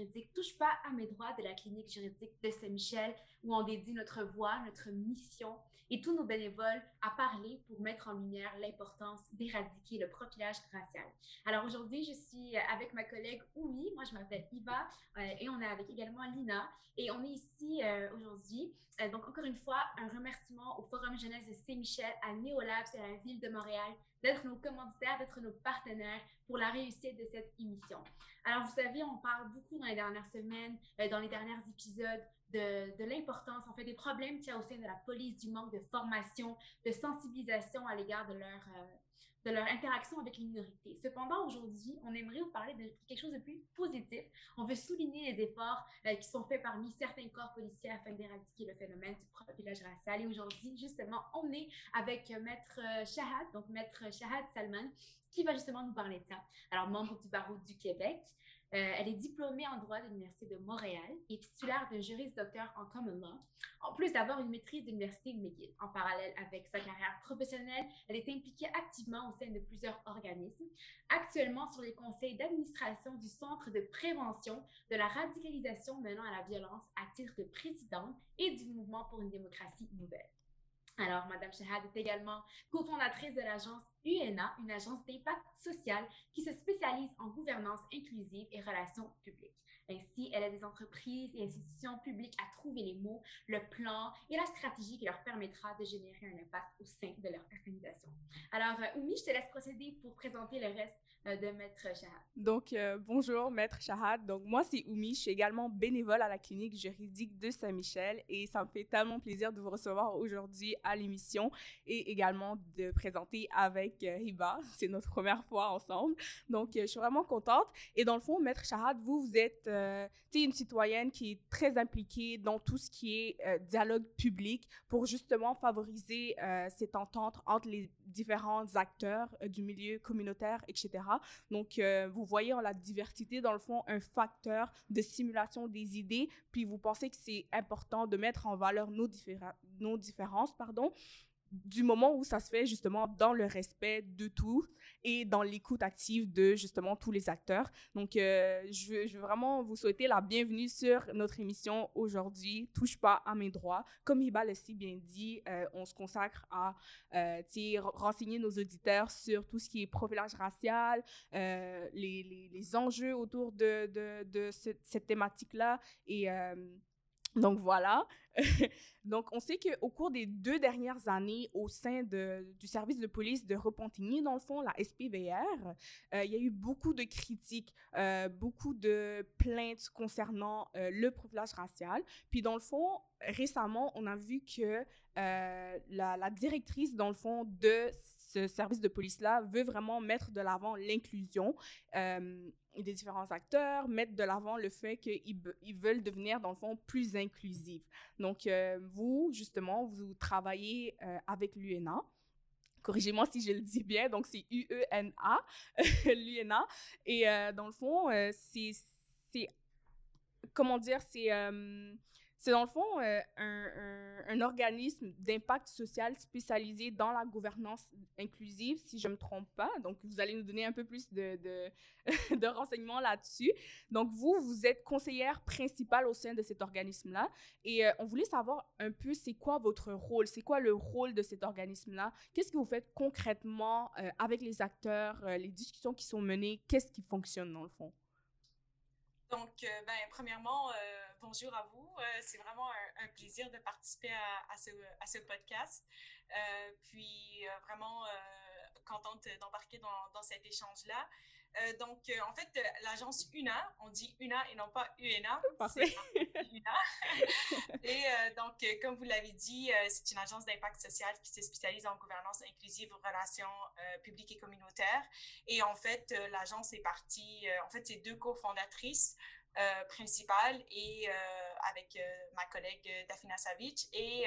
Juridique Touche pas à mes droits de la clinique juridique de Saint-Michel où on dédie notre voix, notre mission et tous nos bénévoles à parler pour mettre en lumière l'importance d'éradiquer le profilage racial. Alors aujourd'hui, je suis avec ma collègue Oumi, moi je m'appelle Iva euh, et on est avec également Lina et on est ici euh, aujourd'hui. Euh, donc encore une fois, un remerciement au Forum Jeunesse de Saint-Michel, à Néolabs et à la Ville de Montréal d'être nos commanditaires, d'être nos partenaires pour la réussite de cette émission. Alors, vous savez, on parle beaucoup dans les dernières semaines, euh, dans les derniers épisodes, de, de l'importance, en fait, des problèmes qu'il y a au sein de la police, du manque de formation, de sensibilisation à l'égard de leur, euh, de leur interaction avec les minorités. Cependant, aujourd'hui, on aimerait vous parler de quelque chose de plus positif. On veut souligner les efforts euh, qui sont faits parmi certains corps policiers afin d'éradiquer le phénomène du profilage racial. Et aujourd'hui, justement, on est avec euh, Maître euh, Shahad, donc Maître Shahad Salman, qui va justement nous parler de ça. Alors, membre du barreau du Québec, euh, elle est diplômée en droit de l'Université de Montréal et titulaire d'un juriste docteur en common law, en plus d'avoir une maîtrise de l'Université McGill. En parallèle avec sa carrière professionnelle, elle est impliquée activement au sein de plusieurs organismes, actuellement sur les conseils d'administration du Centre de prévention de la radicalisation menant à la violence à titre de présidente et du mouvement pour une démocratie nouvelle. Alors, Madame Shahad est également cofondatrice de l'agence UNA, une agence d'impact social qui se spécialise en gouvernance inclusive et relations publiques. Ainsi, elle aide des entreprises et institutions publiques à trouver les mots, le plan et la stratégie qui leur permettra de générer un impact au sein de leur organisation. Alors, euh, Oumi, je te laisse procéder pour présenter le reste euh, de Maître Shahad. Donc, euh, bonjour, Maître Shahad. Donc, moi, c'est Oumi. Je suis également bénévole à la clinique juridique de Saint-Michel et ça me fait tellement plaisir de vous recevoir aujourd'hui à l'émission et également de présenter avec euh, Hiba. C'est notre première fois ensemble. Donc, je suis vraiment contente. Et dans le fond, Maître Shahad, vous, vous êtes euh, une citoyenne qui est très impliquée dans tout ce qui est euh, dialogue public pour justement favoriser euh, cette entente entre les différents acteurs euh, du milieu communautaire, etc. Donc, euh, vous voyez en la diversité, dans le fond, un facteur de simulation des idées, puis vous pensez que c'est important de mettre en valeur nos, nos différences, pardon, du moment où ça se fait justement dans le respect de tous et dans l'écoute active de justement tous les acteurs. Donc, euh, je, veux, vraiment vous souhaiter la bienvenue sur notre émission aujourd'hui, Touche pas à mes droits. Comme Hiba l'a si bien dit, euh, on se consacre à euh, renseigner nos auditeurs sur tout ce qui est profilage racial, euh, les, les, enjeux autour de, de, de ce- cette thématique-là et... donc voilà. Donc on sait qu'au cours des deux dernières années, au sein de, du service de police de Repentigny, dans le fond, la SPVR, euh, il y a eu beaucoup de critiques, euh, beaucoup de plaintes concernant euh, le profilage racial. Puis dans le fond, récemment, on a vu que la, la directrice, dans le fond, de ce service de police-là veut vraiment mettre de l'avant l'inclusion euh, des différents acteurs, mettre de l'avant le fait qu'ils veulent devenir, dans le fond, plus inclusifs. Donc, euh, vous, justement, vous travaillez euh, avec l'UNA. Corrigez-moi si je le dis bien, donc c'est U-E-N-A, l'UNA. Et dans le fond, c'est, comment dire, c'est, c'est dans le fond euh, un, organisme d'impact social spécialisé dans la gouvernance inclusive, si je ne me trompe pas. Donc, vous allez nous donner un peu plus de, renseignements là-dessus. Donc, vous, vous êtes conseillère principale au sein de cet organisme-là. Et euh, on voulait savoir un peu, c'est quoi votre rôle? C'est quoi le rôle de cet organisme-là? Qu'est-ce que vous faites concrètement euh, avec les acteurs, les discussions qui sont menées? Qu'est-ce qui fonctionne dans le fond? Donc, ben, premièrement, bonjour à vous. Euh, c'est vraiment un, un plaisir de participer à, à ce, à ce podcast. Euh, puis, euh, vraiment contente d'embarquer dans, dans cet échange-là. Donc, en fait, l'agence UNA, on dit UNA et non pas UNA. Parfait. UNA. et donc, comme vous l'avez dit, c'est une agence d'impact social qui se spécialise en gouvernance inclusive, relations euh, publiques et communautaires. Et en fait, l'agence est partie, en fait, c'est deux cofondatrices. Principale et avec ma collègue Dafina Savic. Et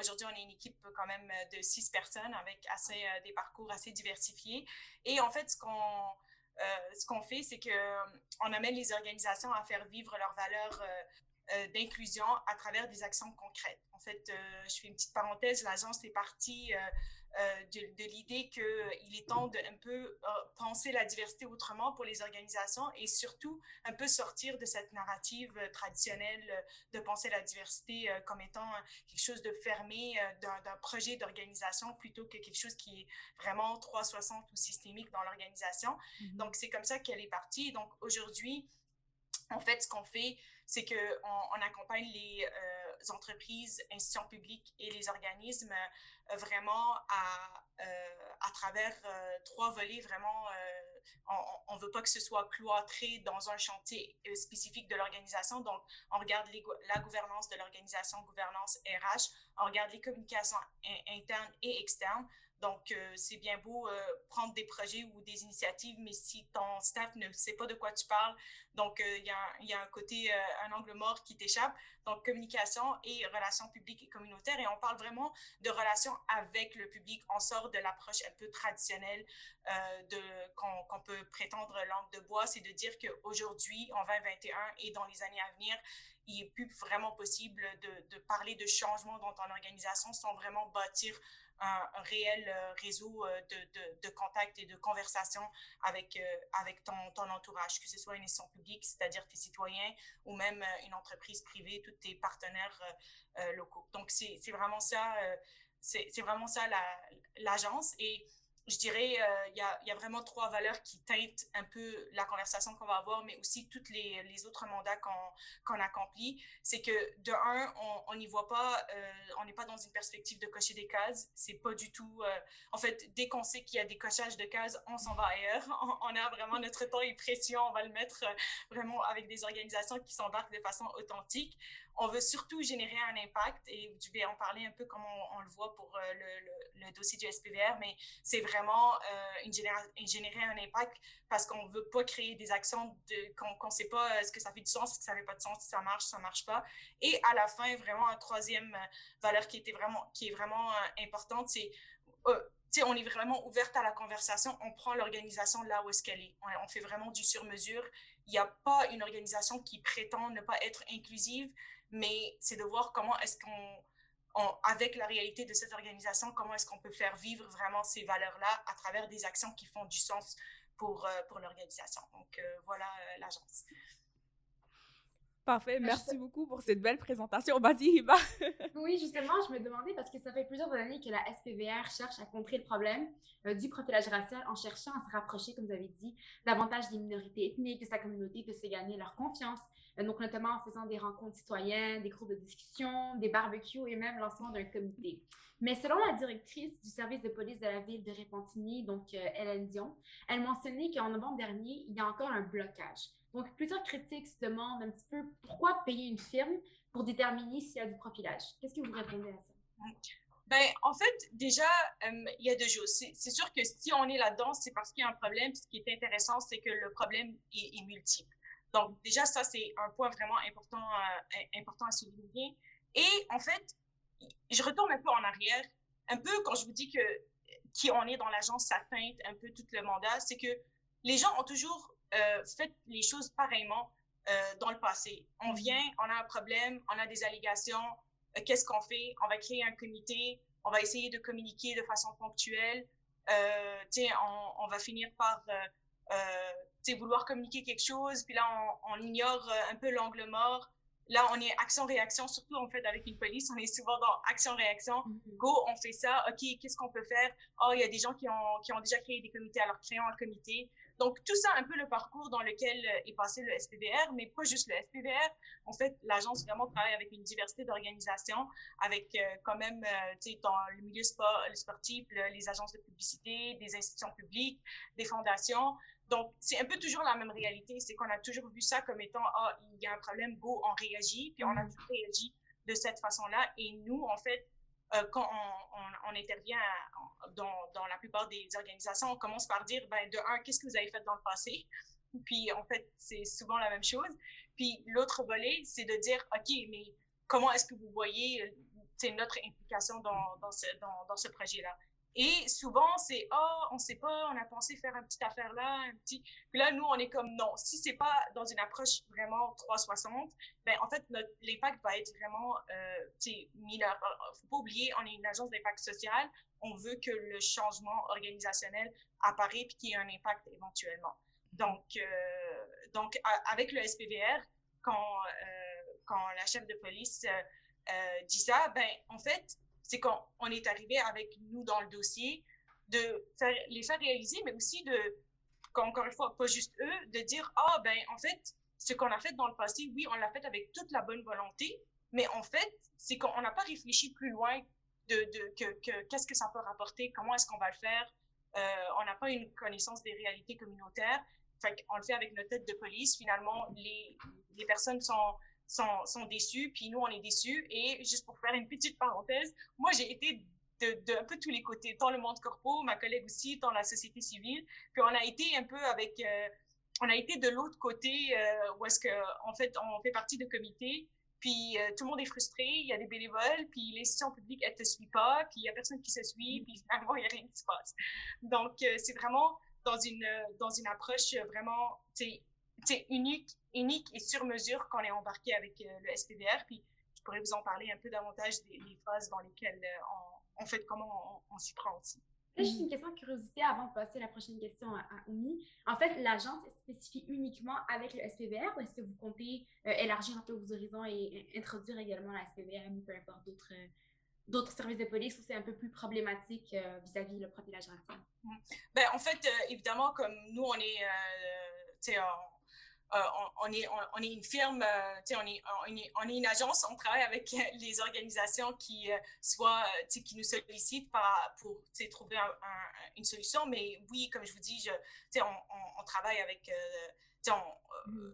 aujourd'hui, on est une équipe quand même de six personnes avec assez, des parcours assez diversifiés. Et en fait, ce qu'on ce qu'on fait, c'est qu'on amène les organisations à faire vivre leurs valeurs d'inclusion à travers des actions concrètes. En fait, je fais une petite parenthèse, l'agence est partie euh, de, de l'idée qu'il est temps de un peu euh, penser la diversité autrement pour les organisations et surtout un peu sortir de cette narrative euh, traditionnelle de penser la diversité comme étant quelque chose de fermé d'un projet d'organisation plutôt que quelque chose qui est vraiment 360 ou systémique dans l'organisation. Mm-hmm. Donc, c'est comme ça qu'elle est partie. Donc, aujourd'hui, en fait, ce qu'on fait, c'est qu'on on accompagne les entreprises, institutions publiques et les organismes euh, vraiment à, euh, à travers euh, trois volets vraiment on ne veut pas que ce soit cloîtré dans un chantier spécifique de l'organisation. Donc, on regarde la gouvernance de l'organisation, gouvernance RH, on regarde les communications internes et externes, donc, euh, c'est bien beau euh, prendre des projets ou des initiatives, mais si ton staff ne sait pas de quoi tu parles, donc euh, il y, y, a un côté, un angle mort qui t'échappe. Donc, communication et relations publiques et communautaires. Et on parle vraiment de relations avec le public. On sort de l'approche un peu traditionnelle de qu'on peut prétendre langue de bois. C'est de dire qu'aujourd'hui, en 2021 et dans les années à venir, il n'est plus vraiment possible de, de parler de changement dans ton organisation sans vraiment bâtir un, réel euh, réseau euh, de, de, contacts et de conversations avec, euh, avec ton, ton entourage, que ce soit une institution publique, c'est-à-dire tes citoyens, ou même une entreprise privée, tous tes partenaires locaux. Donc, c'est vraiment ça, c'est vraiment ça l'agence. et je dirais, euh, il y, a, vraiment trois valeurs qui teintent un peu la conversation qu'on va avoir, mais aussi tous les, les, autres mandats qu'on accomplit. C'est que, de un, on n'y voit pas, euh, on n'est pas dans une perspective de cocher des cases. C'est pas du tout. Euh, en fait, dès qu'on sait qu'il y a des cochages de cases, on s'en va ailleurs. On, on, a vraiment notre temps et pression. On va le mettre vraiment avec des organisations qui s'embarquent de façon authentique on veut surtout générer un impact et je vais en parler un peu comme on, le voit pour euh, le, dossier du SPVR, mais c'est vraiment euh, une générer un impact parce qu'on ne veut pas créer des actions qu'on ne sait pas est-ce que ça fait du sens, est-ce que ça fait pas de sens, si ça marche, ça marche pas. Et à la fin, vraiment, un troisième euh, valeur qui, était vraiment, qui est vraiment importante, c'est on est vraiment ouverte à la conversation, on prend l'organisation là où est-ce qu'elle est. On, on, fait vraiment du sur-mesure. Il n'y a pas une organisation qui prétend ne pas être inclusive mais c'est de voir comment est-ce qu'on, avec la réalité de cette organisation, comment est-ce qu'on peut faire vivre vraiment ces valeurs-là à travers des actions qui font du sens pour, euh, pour l'organisation. Donc, euh, voilà euh, l'agence. Parfait. Merci beaucoup pour cette belle présentation. Vas-y, Hiba. oui, justement, je me demandais parce que ça fait plusieurs années que la SPVR cherche à contrer le problème du profilage racial en cherchant à se rapprocher, comme vous avez dit, davantage des minorités ethniques, de sa communauté, de se gagner leur confiance, euh, donc notamment en faisant des rencontres citoyennes, des groupes de discussion, des barbecues et même lancement d'un comité. Mais selon la directrice du service de police de la ville de Repentigny, donc euh, Hélène Dion, elle mentionnait qu'en novembre dernier, il y a encore un blocage. Donc plusieurs critiques se demandent un petit peu pourquoi payer une firme pour déterminer s'il y a du profilage. Qu'est-ce que vous répondez à ça? Ben, en fait, déjà, euh, il y a deux choses. C'est sûr que si on est là-dedans, c'est parce qu'il y a un problème. Ce qui est intéressant, c'est que le problème est multiple. Donc, déjà, ça, c'est un point vraiment important, euh, important à souligner. Et en fait, je retourne un peu en arrière. Un peu quand je vous dis que qui on est dans l'agence, ça teinte un peu tout le mandat, c'est que les gens ont toujours euh, fait les choses pareillement euh, dans le passé. On mm-hmm. vient, on a un problème, on a des allégations, qu'est-ce qu'on fait? On va créer un comité, on va essayer de communiquer de façon ponctuelle. on, on va finir par vouloir communiquer quelque chose, puis là, on, ignore euh, un peu l'angle mort. Là, on est action-réaction, surtout en fait avec une police, on est souvent dans action-réaction. Mm-hmm. Go, on fait ça. OK, qu'est-ce qu'on peut faire? Oh, il y a des gens qui ont, qui ont déjà créé des comités, alors créons un comité. Donc, tout ça, un peu le parcours dans lequel euh, est passé le SPVR, mais pas juste le SPVR. En fait, l'agence vraiment travaille avec une diversité d'organisations, avec euh, quand même, tu sais, dans le milieu sport, le sportif, les agences de publicité, des institutions publiques, des fondations. Donc, c'est un peu toujours la même réalité. C'est qu'on a toujours vu ça comme étant, ah, il y a un problème, go, on réagit, puis on a mm. toujours réagi de cette façon-là. Et nous, en fait, euh, quand on, intervient dans, la plupart des organisations, on commence par dire, ben, de un, qu'est-ce que vous avez fait dans le passé? puis en fait, c'est souvent la même chose. Puis l'autre volet, c'est de dire, OK, mais comment est-ce que vous voyez c'est notre implication dans, dans ce projet-là? Et souvent, c'est oh, on sait pas, on a pensé faire une petite affaire là, un petit. Puis là, nous, on est comme non. Si c'est pas dans une approche vraiment 360, ben en fait, l'impact va être vraiment euh, mineur. Faut pas oublier, on est une agence d'impact social. On veut que le changement organisationnel apparaît puis qu'il y ait un impact éventuellement. Donc, euh, donc avec le SPVR, quand euh, quand la chef de police euh, dit ça, ben en fait c'est qu'on est arrivé avec nous dans le dossier, de les faire réaliser, mais aussi de, encore une fois, pas juste eux, de dire, ah, ben, en fait, ce qu'on a fait dans le passé, oui, on l'a fait avec toute la bonne volonté, mais en fait, c'est qu'on n'a pas réfléchi plus loin de, de que, qu'est-ce que ça peut rapporter, comment est-ce qu'on va le faire. Euh, on n'a pas une connaissance des réalités communautaires. Fait on le fait avec notre tête de police. Finalement, les, les personnes sont, sont, déçus, puis nous, on est déçus. Et juste pour faire une petite parenthèse, moi, j'ai été de, un peu tous les côtés, tant le monde corpo, ma collègue aussi, tant la société civile. Puis on a été un peu avec, euh, on a été de l'autre côté euh, où est-ce que, en fait, on fait partie de comités. Puis euh, tout le monde est frustré, il y a des bénévoles, puis l'institution publique, elle te suit pas, puis il y a personne qui se suit, puis finalement, il y a rien qui se passe. Donc, c'est vraiment dans une, dans une approche vraiment, c'est unique, unique et sur mesure qu'on est embarqué avec euh, le SPVR. Puis je pourrais vous en parler un peu davantage des, phases dans lesquelles euh, on, fait comment on, s'y prend aussi. juste une question de curiosité avant de passer à la prochaine question à, Oumi. En fait, l'agence est spécifiée uniquement avec le SPVR ou est-ce que vous comptez euh, élargir un peu vos horizons et, introduire également la SPVR ou peu importe d'autres d'autres services de police où c'est un peu plus problématique vis-à-vis le profilage racial? Ben, en fait, évidemment, comme nous, on est, euh, euh, on, est, on, est une firme, euh, on est, on, est, on, est, une agence, on travaille avec les organisations qui, euh, soit, qui nous sollicitent pour trouver une solution. Mais oui, comme je vous dis, je, on, on, travaille avec, mm.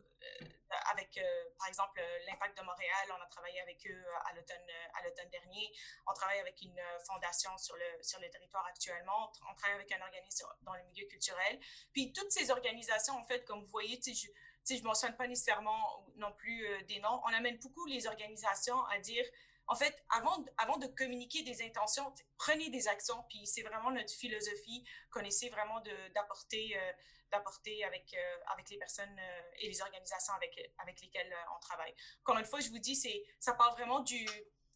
avec par exemple, l'Impact de Montréal. On a travaillé avec eux à l'automne dernier. On travaille avec une fondation sur le, sur le territoire actuellement. On travaille avec un organisme dans le milieu culturel. Puis toutes ces organisations, en fait, comme vous voyez, je, je ne mentionne pas nécessairement non plus euh, des noms. On amène beaucoup les organisations à dire, en fait, avant, avant de communiquer des intentions, prenez des actions. Puis c'est vraiment notre philosophie qu'on essaie vraiment d'apporter euh, d'apporter avec, euh, avec les personnes et les organisations avec, avec lesquelles on travaille. Encore une fois, je vous dis, ça part vraiment du,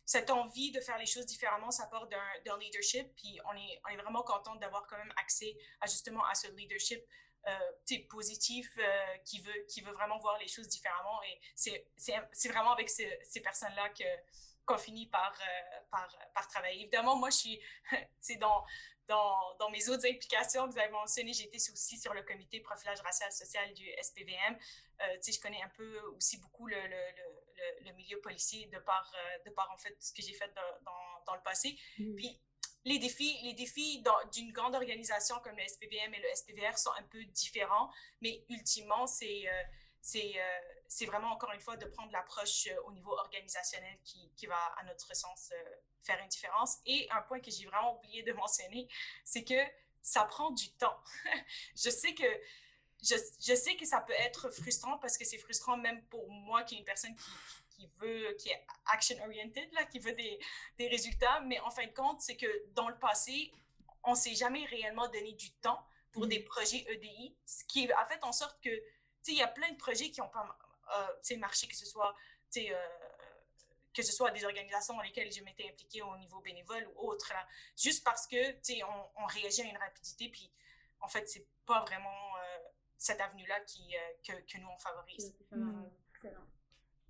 cette envie de faire les choses différemment, ça part d'un, leadership. Puis on est, on est vraiment content d'avoir quand même accès à justement à ce leadership euh, positif, euh, qui, veut, qui veut vraiment voir les choses différemment. Et c'est vraiment avec ces, ces personnes-là que qu'on finit par, euh, par, par, travailler. Évidemment, moi, je suis dans, dans, dans, mes autres implications, vous avez mentionné, j'étais aussi sur le comité profilage racial social du SPVM. Euh, je connais un peu aussi beaucoup le, le, le, milieu policier de par, de par, en fait, ce que j'ai fait dans, dans, le passé. Mmh. Puis, les défis, les défis d'une grande organisation comme le SPVM et le SPVR sont un peu différents, mais ultimement, c'est euh, euh, c'est vraiment encore une fois de prendre l'approche euh, au niveau organisationnel qui, qui, va, à notre sens, faire une différence. Et un point que j'ai vraiment oublié de mentionner, c'est que ça prend du temps. je sais que je, je, sais que ça peut être frustrant parce que c'est frustrant même pour moi qui est une personne qui, qui veut, qui est action-oriented, là, qui veut des, des, résultats. Mais en fin de compte, c'est que dans le passé, on ne s'est jamais réellement donné du temps pour mm. des projets EDI, ce qui a fait en sorte que, tu sais, il y a plein de projets qui n'ont pas euh, marché, que ce soit, tu sais, euh, que ce soit des organisations dans lesquelles je m'étais impliquée au niveau bénévole ou autre, juste parce que, tu sais, on, on, réagit à une rapidité, puis en fait, c'est pas vraiment euh, cette avenue-là qui, euh, que, que, nous, on favorise. Mm.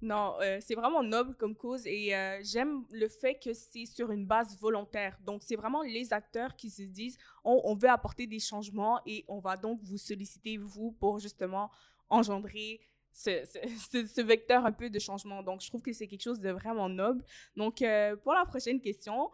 Non, euh, c'est vraiment noble comme cause et euh, j'aime le fait que c'est sur une base volontaire. Donc, c'est vraiment les acteurs qui se disent on, veut apporter des changements et on va donc vous solliciter, vous, pour justement engendrer ce, ce, vecteur un peu de changement. Donc, je trouve que c'est quelque chose de vraiment noble. Donc, euh, pour la prochaine question,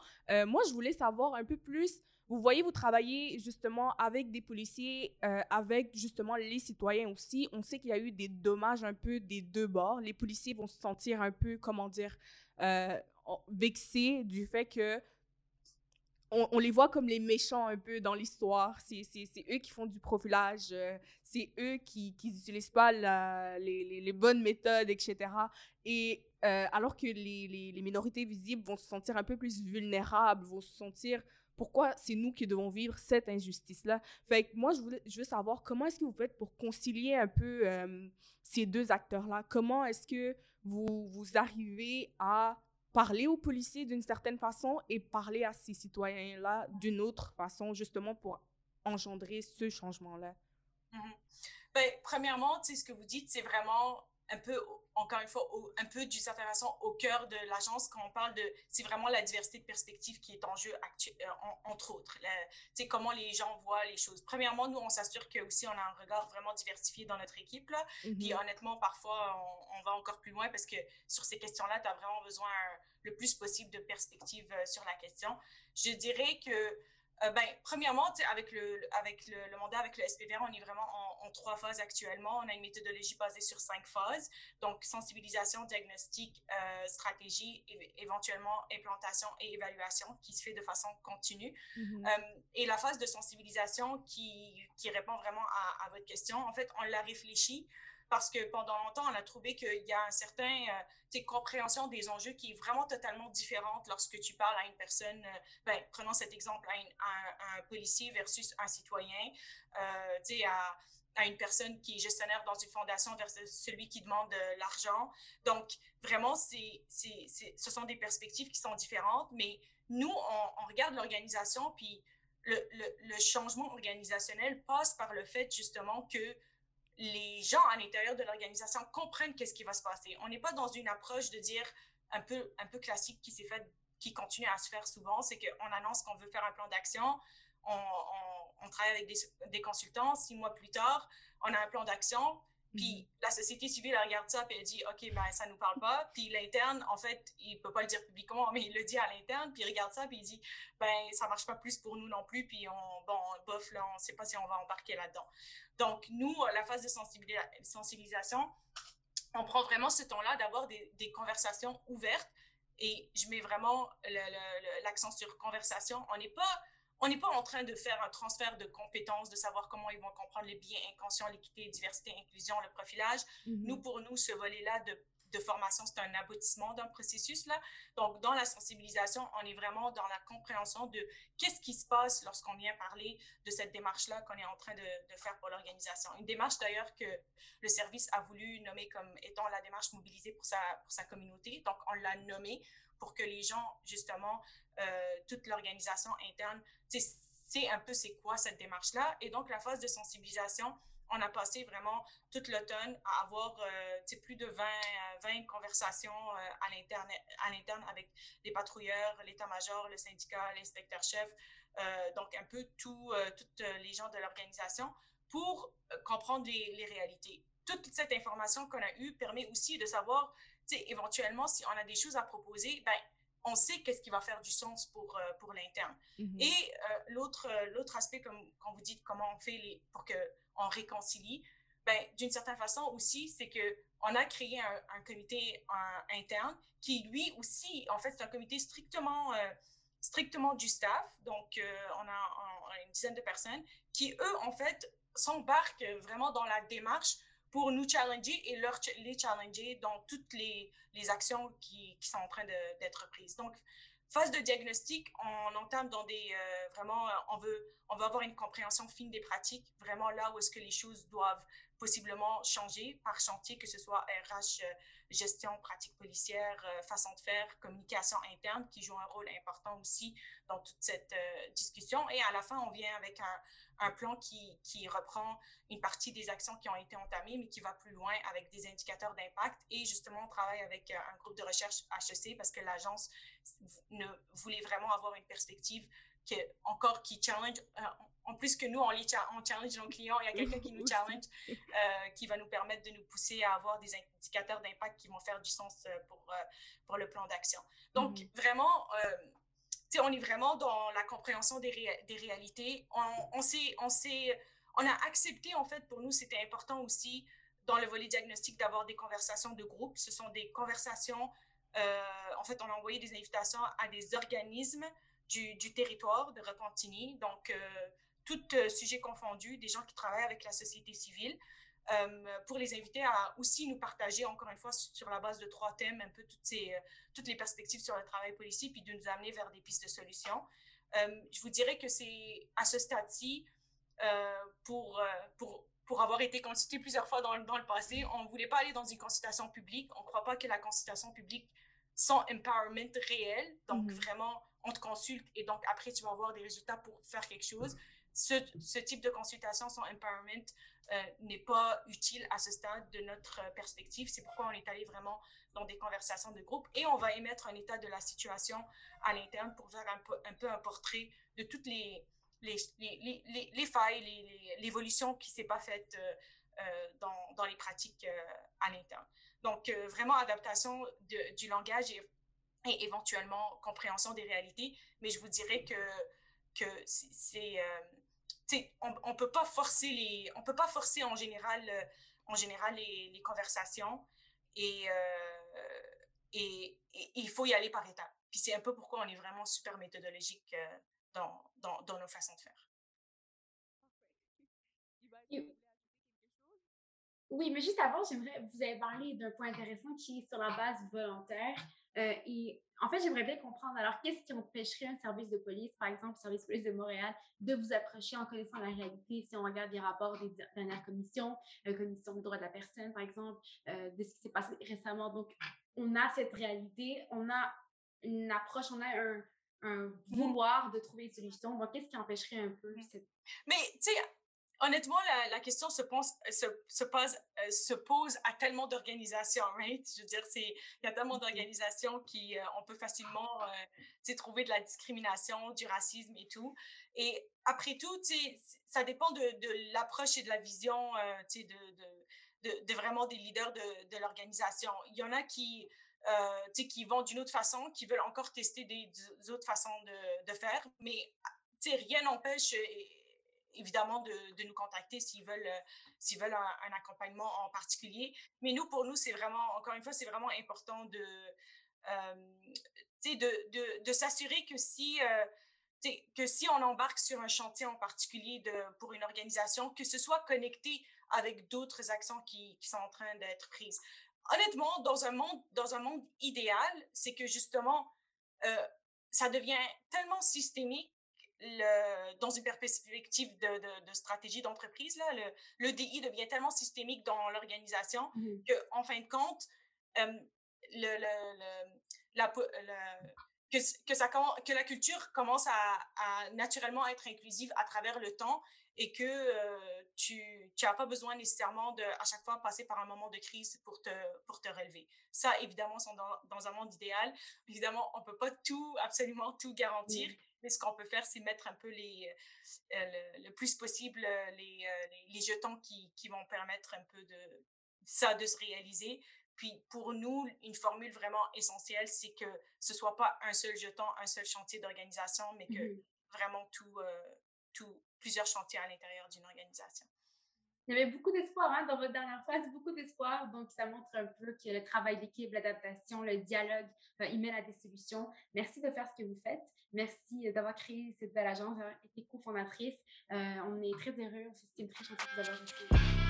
moi, je voulais savoir un peu plus vous voyez, vous travaillez justement avec des policiers, euh, avec justement les citoyens aussi. On sait qu'il y a eu des dommages un peu des deux bords. Les policiers vont se sentir un peu, comment dire, euh, vexés du fait que on, les voit comme les méchants un peu dans l'histoire. C'est eux qui font du profilage, euh, c'est eux qui n'utilisent pas les, bonnes méthodes, etc. Et alors que les, minorités visibles vont se sentir un peu plus vulnérables, vont se sentir pourquoi c'est nous qui devons vivre cette injustice-là? Fait moi, je, voulais, je veux savoir comment est-ce que vous faites pour concilier un peu euh, ces deux acteurs-là? Comment est-ce que vous, vous arrivez à parler aux policiers d'une certaine façon et parler à ces citoyens-là d'une autre façon, justement pour engendrer ce changement-là? Mm-hmm. ben, premièrement, ce que vous dites, c'est vraiment un peu, encore une fois, un peu d'une certaine façon au cœur de l'agence quand on parle de, c'est vraiment la diversité de perspectives qui est en jeu, euh, entre autres. Tu sais, comment les gens voient les choses. Premièrement, nous, on s'assure que aussi on a un regard vraiment diversifié dans notre équipe. Là. Puis mm-hmm. honnêtement, parfois, on, va encore plus loin parce que sur ces questions-là, tu as vraiment besoin le plus possible de perspectives euh, sur la question. Je dirais que euh, ben, premièrement, avec, le, avec le, mandat, avec le SPVR, on est vraiment en, trois phases actuellement. On a une méthodologie basée sur cinq phases. Donc, sensibilisation, diagnostic, euh, stratégie, éventuellement implantation et évaluation qui se fait de façon continue. Mm-hmm. Euh, et la phase de sensibilisation qui, qui répond vraiment à, à, votre question, en fait, on l'a réfléchi parce que pendant longtemps, on a trouvé qu'il y a un certain euh, compréhension des enjeux qui est vraiment totalement différente lorsque tu parles à une personne, euh, ben, prenons cet exemple, à, un policier versus un citoyen, euh, à, à, une personne qui est gestionnaire dans une fondation versus celui qui demande de l'argent. Donc, vraiment, c'est, c'est, ce sont des perspectives qui sont différentes, mais nous, on, regarde l'organisation, puis le, le changement organisationnel passe par le fait justement que les gens à l'intérieur de l'organisation comprennent qu'est-ce qui va se passer. On n'est pas dans une approche de dire un peu, un peu classique qui s'est fait, qui continue à se faire souvent, c'est qu'on annonce qu'on veut faire un plan d'action, on, travaille avec des, consultants, six mois plus tard, on a un plan d'action, puis mhm. la société civile elle regarde ça, puis elle dit, OK, ben ça nous parle pas. Puis l'interne, en fait, il peut pas le dire publiquement, mais il le dit à l'interne, puis il regarde ça, puis il dit, ben ça marche pas plus pour nous non plus, puis on, bon, bof, là, on sait pas si on va embarquer là-dedans. Donc, nous, la phase de sensibilisation, on prend vraiment ce temps-là d'avoir des, des, conversations ouvertes, et je mets vraiment l'accent sur conversation. On n'est pas on n'est pas en train de faire un transfert de compétences, de savoir comment ils vont comprendre les biens inconscients, l'équité, diversité, inclusion, le profilage. Mm-hmm. Nous, pour nous, ce volet-là de, de, formation, c'est un aboutissement d'un processus. là. Donc, dans la sensibilisation, on est vraiment dans la compréhension de qu'est-ce qui se passe lorsqu'on vient parler de cette démarche-là qu'on est en train de, de faire pour l'organisation. Une démarche d'ailleurs que le service a voulu nommer comme étant la démarche mobilisée pour sa, pour sa communauté. Donc, on l'a nommée pour que les gens, justement, euh, toute l'organisation interne, c'est un peu c'est quoi cette démarche-là. Et donc, la phase de sensibilisation, on a passé vraiment toute l'automne à avoir euh, plus de 20, 20 conversations euh, à l'interne avec les patrouilleurs, l'état-major, le syndicat, l'inspecteur-chef, donc un peu tout, toutes les gens de l'organisation pour comprendre les, les, réalités. Toute cette information qu'on a eue permet aussi de savoir, éventuellement, si on a des choses à proposer, ben, on sait qu'est-ce qui va faire du sens pour, euh, pour l'interne. Mhm. Et euh, l'autre, euh, l'autre aspect, comme quand vous dites comment on fait les, pour qu'on réconcilie, ben, d'une certaine façon aussi, c'est qu'on a créé un, comité interne qui, lui aussi, en fait, c'est un comité strictement, strictement du staff. Donc, on a, une dizaine de personnes qui, eux, en fait, s'embarquent vraiment dans la démarche pour nous challenger et leur, les challenger dans toutes les, les actions qui, qui, sont en train d'être prises. Donc, phase de diagnostic, on entame dans des euh, vraiment, euh, on veut, on veut avoir une compréhension fine des pratiques, vraiment là où est-ce que les choses doivent possiblement changer par chantier, que ce soit RH, euh, gestion, pratique policière, façon de faire, communication interne, qui joue un rôle important aussi dans toute cette discussion. Et à la fin, on vient avec un, plan qui, qui, reprend une partie des actions qui ont été entamées, mais qui va plus loin avec des indicateurs d'impact. Et justement, on travaille avec euh, un groupe de recherche HEC parce que l'agence ne voulait vraiment avoir une perspective qui, encore qui challenge. Euh, en plus que nous, on, les on challenge nos clients, il y a quelqu'un qui nous challenge, euh, qui va nous permettre de nous pousser à avoir des indicateurs d'impact qui vont faire du sens pour, pour le plan d'action. Donc, mm-hmm. vraiment, on est vraiment dans la compréhension des, des réalités. On, on, on, on a accepté, en fait, pour nous, c'était important aussi dans le volet diagnostic d'avoir des conversations de groupe. Ce sont des conversations, euh, en fait, on a envoyé des invitations à des organismes du, du, territoire de Repentigny, donc tout sujet confondu, des gens qui travaillent avec la société civile, pour les inviter à aussi nous partager, encore une fois, sur la base de trois thèmes, un peu toutes, ces, toutes les perspectives sur le travail policier, puis de nous amener vers des pistes de solutions. je vous dirais que c'est à ce stade-ci, pour, pour pour avoir été consulté plusieurs fois dans, dans le passé, on ne voulait pas aller dans une consultation publique. On ne croit pas que la consultation publique sans empowerment réel. Donc, mhm. vraiment, on te consulte et donc après, tu vas avoir des résultats pour faire quelque chose. Ce, type de consultation sans empowerment euh, n'est pas utile à ce stade de notre perspective. C'est pourquoi on est allé vraiment dans des conversations de groupe et on va émettre un état de la situation à l'interne pour faire un peu, un portrait de toutes les, les, les, les, les failles, l'évolution qui ne s'est pas faite euh, euh, dans, dans, les pratiques euh, à l'interne. Donc, vraiment adaptation du langage et, et, éventuellement compréhension des réalités. Mais je vous dirais que, que c'est... on ne peut pas forcer les... On peut pas forcer en général, en général les, les conversations et, et, et, il faut y aller par étapes. Puis c'est un peu pourquoi on est vraiment super méthodologique dans, dans, dans nos façons de faire. Oui, mais juste avant, j'aimerais, vous avez parlé d'un point intéressant qui est sur la base volontaire. Euh, et en fait, j'aimerais bien comprendre, alors, qu'est-ce qui empêcherait un service de police, par exemple, le service de police de Montréal, de vous approcher en connaissant la réalité, si on regarde les rapports des dernières commissions, la commission des droits de la personne, par exemple, euh, de ce qui s'est passé récemment? Donc, on a cette réalité, on a une approche, on a un, un mmh. vouloir de trouver une solution. Donc, qu'est-ce qui empêcherait un peu mmh. cette... Mais, tu sais, honnêtement, la, la, question se, pense, se, se, pose, euh, se pose à tellement d'organisations, right? Je veux dire, il y a tellement mmh. d'organisations qui, euh, on peut facilement, euh, trouver de la discrimination, du racisme et tout. Et après tout, ça dépend de, de l'approche et de la vision, sais, de, de, de, vraiment des leaders de, l'organisation. Il y en a qui euh, qui vont d'une autre façon, qui veulent encore tester des, autres façons de, de faire. Mais rien n'empêche évidemment de, nous contacter s'ils veulent, euh, s'ils veulent un, accompagnement en particulier. Mais nous, pour nous, c'est vraiment, encore une fois, c'est vraiment important de, euh, de, de, de s'assurer que si, euh, que si on embarque sur un chantier en particulier de, pour une organisation, que ce soit connecté avec d'autres actions qui, qui sont en train d'être prises honnêtement, dans un monde, dans un monde idéal, c'est que justement, euh, ça devient tellement systémique le, dans une perspective de, de, stratégie d'entreprise. Là, le, le, DI devient tellement systémique dans l'organisation mmh. que, en fin de compte, euh, le, la, que, que, ça, que la culture commence à, à, naturellement être inclusive à travers le temps et que euh, tu n'as pas besoin nécessairement de, à chaque fois, passer par un moment de crise pour te, pour te relever. Ça, évidemment, sont dans, dans un monde idéal. Évidemment, on ne peut pas tout, absolument tout garantir, mais ce qu'on peut faire, c'est mettre un peu les, euh, le, plus possible euh, les, les, jetons qui, qui, vont permettre un peu de ça de se réaliser. Puis pour nous, une formule vraiment essentielle, c'est que ce soit pas un seul jeton, un seul chantier d'organisation, mais que mmh vraiment tout, tout, plusieurs chantiers à l'intérieur d'une organisation. Il y avait beaucoup d'espoir hein, dans votre dernière phase, beaucoup d'espoir. Donc, ça montre un peu que le travail d'équipe, l'adaptation, le dialogue, euh, il mène à des solutions. Merci de faire ce que vous faites. Merci d'avoir créé cette belle agence, d'avoir été cofondatrice. Euh, on est très heureux, on s'estime très chanceux de vous avoir reçu.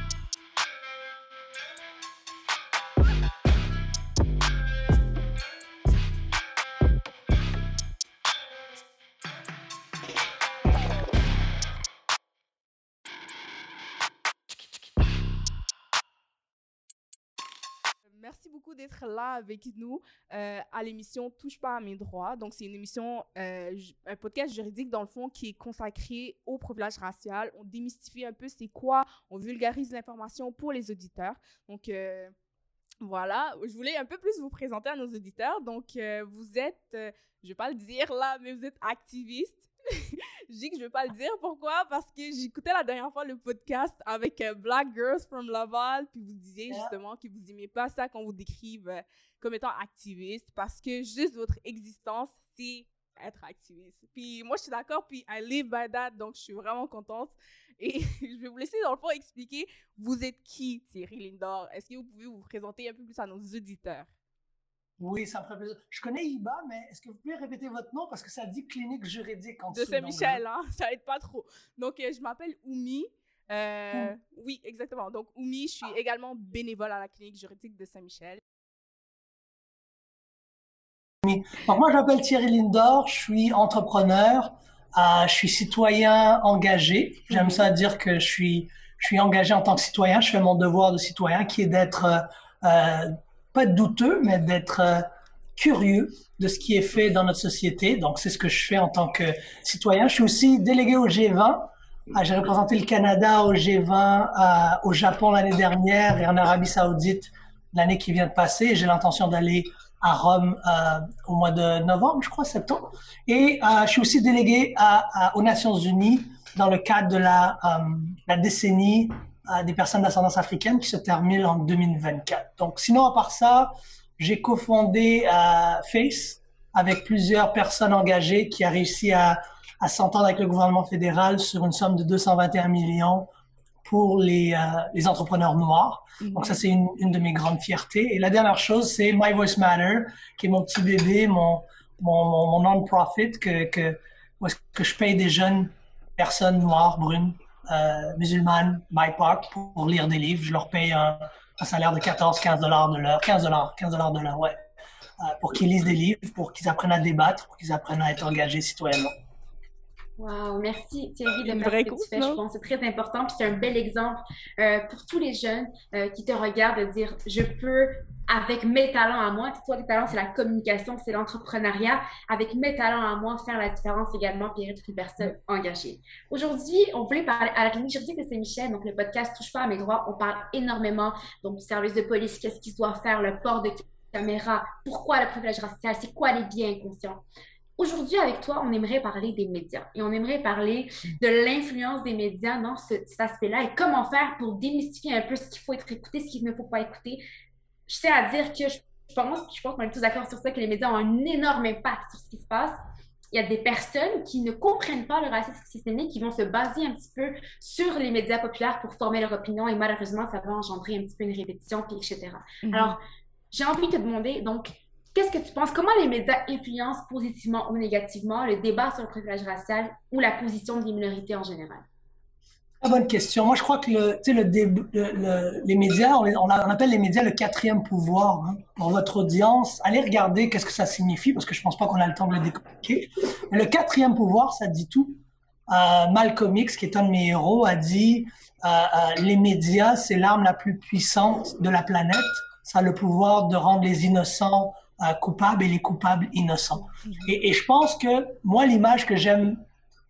Merci beaucoup d'être là avec nous euh, à l'émission Touche pas à mes droits. Donc, c'est une émission, euh, un podcast juridique dans le fond qui est consacré au profilage racial. On démystifie un peu c'est quoi, on vulgarise l'information pour les auditeurs. Donc, euh, voilà, je voulais un peu plus vous présenter à nos auditeurs. Donc, vous êtes, je vais pas le dire là, mais vous êtes activiste je dis que je vais pas le dire. Pourquoi? Parce que j'écoutais la dernière fois le podcast avec euh, Black Girls from Laval, puis vous disiez justement que vous n'aimez pas ça qu'on vous décrive euh, comme étant activiste, parce que juste votre existence, c'est être activiste. Puis moi, je suis d'accord, puis I live by that, donc je suis vraiment contente. Et je vais vous laisser dans le fond expliquer, vous êtes qui, Thierry Lindor? Est-ce que vous pouvez vous présenter un peu plus à nos auditeurs? Oui, ça me ferait plaisir. Je connais IBA, mais est-ce que vous pouvez répéter votre nom? Parce que ça dit clinique juridique en De. Saint-Michel, hein? Ça aide pas trop. Donc, euh, je m'appelle Oumi. Euh, Oui, exactement. Donc, Oumi, je suis également bénévole à la clinique juridique de Saint-Michel. Donc moi, je m'appelle Thierry Lindor, je suis entrepreneur, euh, je suis citoyen engagé. J'aime Mhm. ça dire que je suis, je suis engagé en tant que citoyen. Je fais mon devoir de citoyen qui est d'être, euh, pas douteux, mais d'être euh, curieux de ce qui est fait dans notre société. Donc c'est ce que je fais en tant que citoyen. Je suis aussi délégué au G20. Ah, J'ai représenté le Canada au G20 euh, au Japon l'année dernière et en Arabie Saoudite l'année qui vient de passer. J'ai l'intention d'aller à Rome euh, au mois de novembre, je crois, septembre. Et euh, je suis aussi délégué aux Nations Unies dans le cadre de la décennie euh, des personnes d'ascendance africaine qui se termine en 2024. Donc, sinon, à part ça, j'ai cofondé euh, FACE avec plusieurs personnes engagées qui a réussi à, à s'entendre avec le gouvernement fédéral sur une somme de 221 millions pour les, euh, les entrepreneurs noirs. Donc ça, c'est une, une de mes grandes fiertés. Et la dernière chose, c'est My Voice Matter, qui est mon petit bébé, mon, mon, mon, non-profit, que, que, où est-ce que je paye des jeunes personnes noires, brunes, musulmanes, BIPOC, pour, pour lire des livres. Je leur paye un, un salaire de 14, 15 dollars de l'heure, 15 dollars, 15 dollars de l'heure, ouais. Euh, pour qu'ils lisent des livres, pour qu'ils apprennent à débattre, pour qu'ils apprennent à être engagés citoyennement. Wow, merci Thierry de Une faire ce que course, tu fais. Je pense c'est très important. Puis c'est un bel exemple euh, pour tous les jeunes euh, qui te regardent de dire je peux, avec mes talents à moi, toi, tes talents, c'est la communication, c'est l'entrepreneuriat, avec mes talents à moi, faire la différence également, puis être une personne engagée. Aujourd'hui, on voulait parler à la clinique juridique de Saint-Michel, donc le podcast Touche pas à mes droits. On parle énormément donc, du service de police, qu'est-ce qu'ils doivent faire, le port de caméra, pourquoi le privilège racial, c'est quoi les biens inconscients. Aujourd'hui, avec toi, on aimerait parler des médias et on aimerait parler de l'influence des médias dans ce- cet aspect-là et comment faire pour démystifier un peu ce qu'il faut être écouté, ce qu'il ne faut pas écouter. Je tiens à dire que je pense, je pense qu'on est tous d'accord sur ça, que les médias ont un énorme impact sur ce qui se passe. Il y a des personnes qui ne comprennent pas le racisme systémique, qui vont se baser un petit peu sur les médias populaires pour former leur opinion et malheureusement, ça va engendrer un petit peu une répétition, puis etc. Mhm. Alors, j'ai envie de te demander, donc, qu'est-ce que tu penses? Comment les médias influencent positivement ou négativement le débat sur le privilège racial ou la position des minorités en général? Très bonne question. Moi, je crois que le, le, les médias, on, appelle les médias le quatrième pouvoir. hein. Pour votre audience, allez regarder qu'est-ce que ça signifie, parce que je pense pas qu'on a le temps de le décortiquer. Mais le quatrième pouvoir, ça dit tout. Euh, Malcolm X, qui est un de mes héros, a dit euh, euh, les médias, c'est l'arme la plus puissante de la planète. Ça a le pouvoir de rendre les innocents euh, coupables et les coupables innocents. Et, et je pense que moi, l'image que j'aime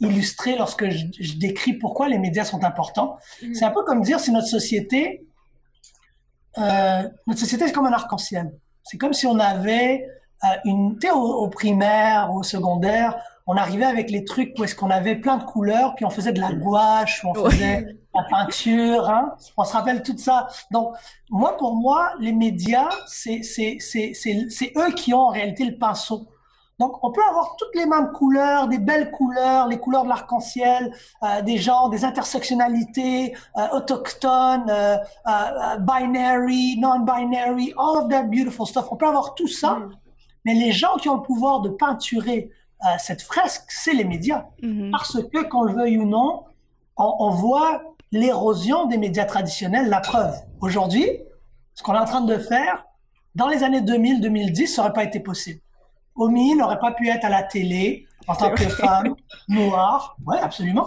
illustrer lorsque je, je décris pourquoi les médias sont importants, Mhm. c'est un peu comme dire si notre société, euh, notre société c'est comme un arc-en-ciel. C'est comme si on avait euh, une, au, au primaire, au secondaire, on arrivait avec les trucs où est-ce qu'on avait plein de couleurs, puis on faisait de la gouache, ou on faisait de la peinture, hein. On se rappelle tout ça. Donc, moi, pour moi, les médias, c'est, eux qui ont en réalité le pinceau. Donc, on peut avoir toutes les mêmes couleurs, des belles couleurs, les couleurs de l'arc-en-ciel, euh, des gens, des intersectionnalités, euh, autochtones, euh, binary, non-binary, all of that beautiful stuff. On peut avoir tout ça, Mhm. mais les gens qui ont le pouvoir de peinturer euh, cette fresque, c'est les médias. Mhm. Parce que, qu'on le veuille ou non, on, on voit l'érosion des médias traditionnels. La preuve, aujourd'hui, ce qu'on est en train de faire, dans les années 2000-2010, ça n'aurait pas été possible. Omi n'aurait pas pu être à la télé en tant que femme noire, ouais, absolument,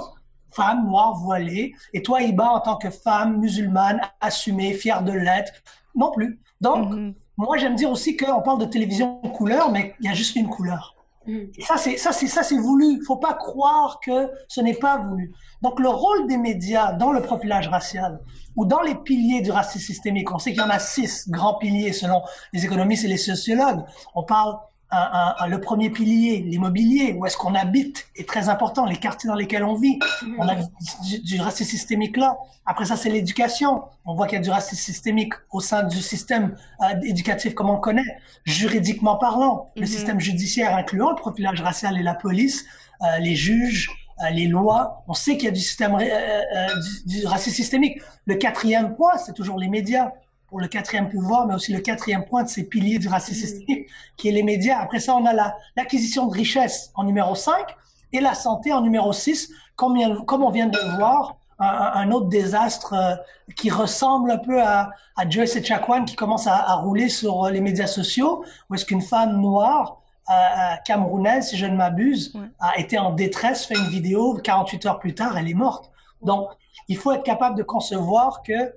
femme noire voilée, et toi, Iba, en tant que femme musulmane, assumée, fière de l'être, non plus. Donc, Mhm. moi, j'aime dire aussi qu'on parle de télévision couleur, mais il y a juste une couleur. Et ça, c'est ça, c'est ça, c'est voulu. Il faut pas croire que ce n'est pas voulu. Donc, le rôle des médias dans le profilage racial ou dans les piliers du racisme systémique, on sait qu'il y en a six grands piliers selon les économistes et les sociologues. On parle un, un- un- le premier pilier, l'immobilier, où est-ce qu'on habite, est très important, les quartiers dans lesquels on vit. On a du, du racisme systémique là. Après ça, c'est l'éducation. On voit qu'il y a du racisme systémique au sein du système euh, éducatif comme on le connaît, juridiquement parlant. Le Mhm. système judiciaire incluant le profilage racial et la police, euh, les juges, euh, les lois. On sait qu'il y a du système du, du racisme systémique. Le quatrième point, c'est toujours les médias. Pour le quatrième pouvoir, mais aussi le quatrième point de ces piliers du racisme systémique, qui est les médias. Après ça, on a la, l'acquisition de richesse en numéro 5 et la santé en numéro 6, comme, comme on vient de le voir, un, un autre désastre euh, qui ressemble un peu à, à Joyce Echaquan qui commence à, à, rouler sur les médias sociaux, où est-ce qu'une femme noire euh, camerounaise, si je ne m'abuse, ouais. a été en détresse, fait une vidéo, 48 heures plus tard, elle est morte. Donc, il faut être capable de concevoir que,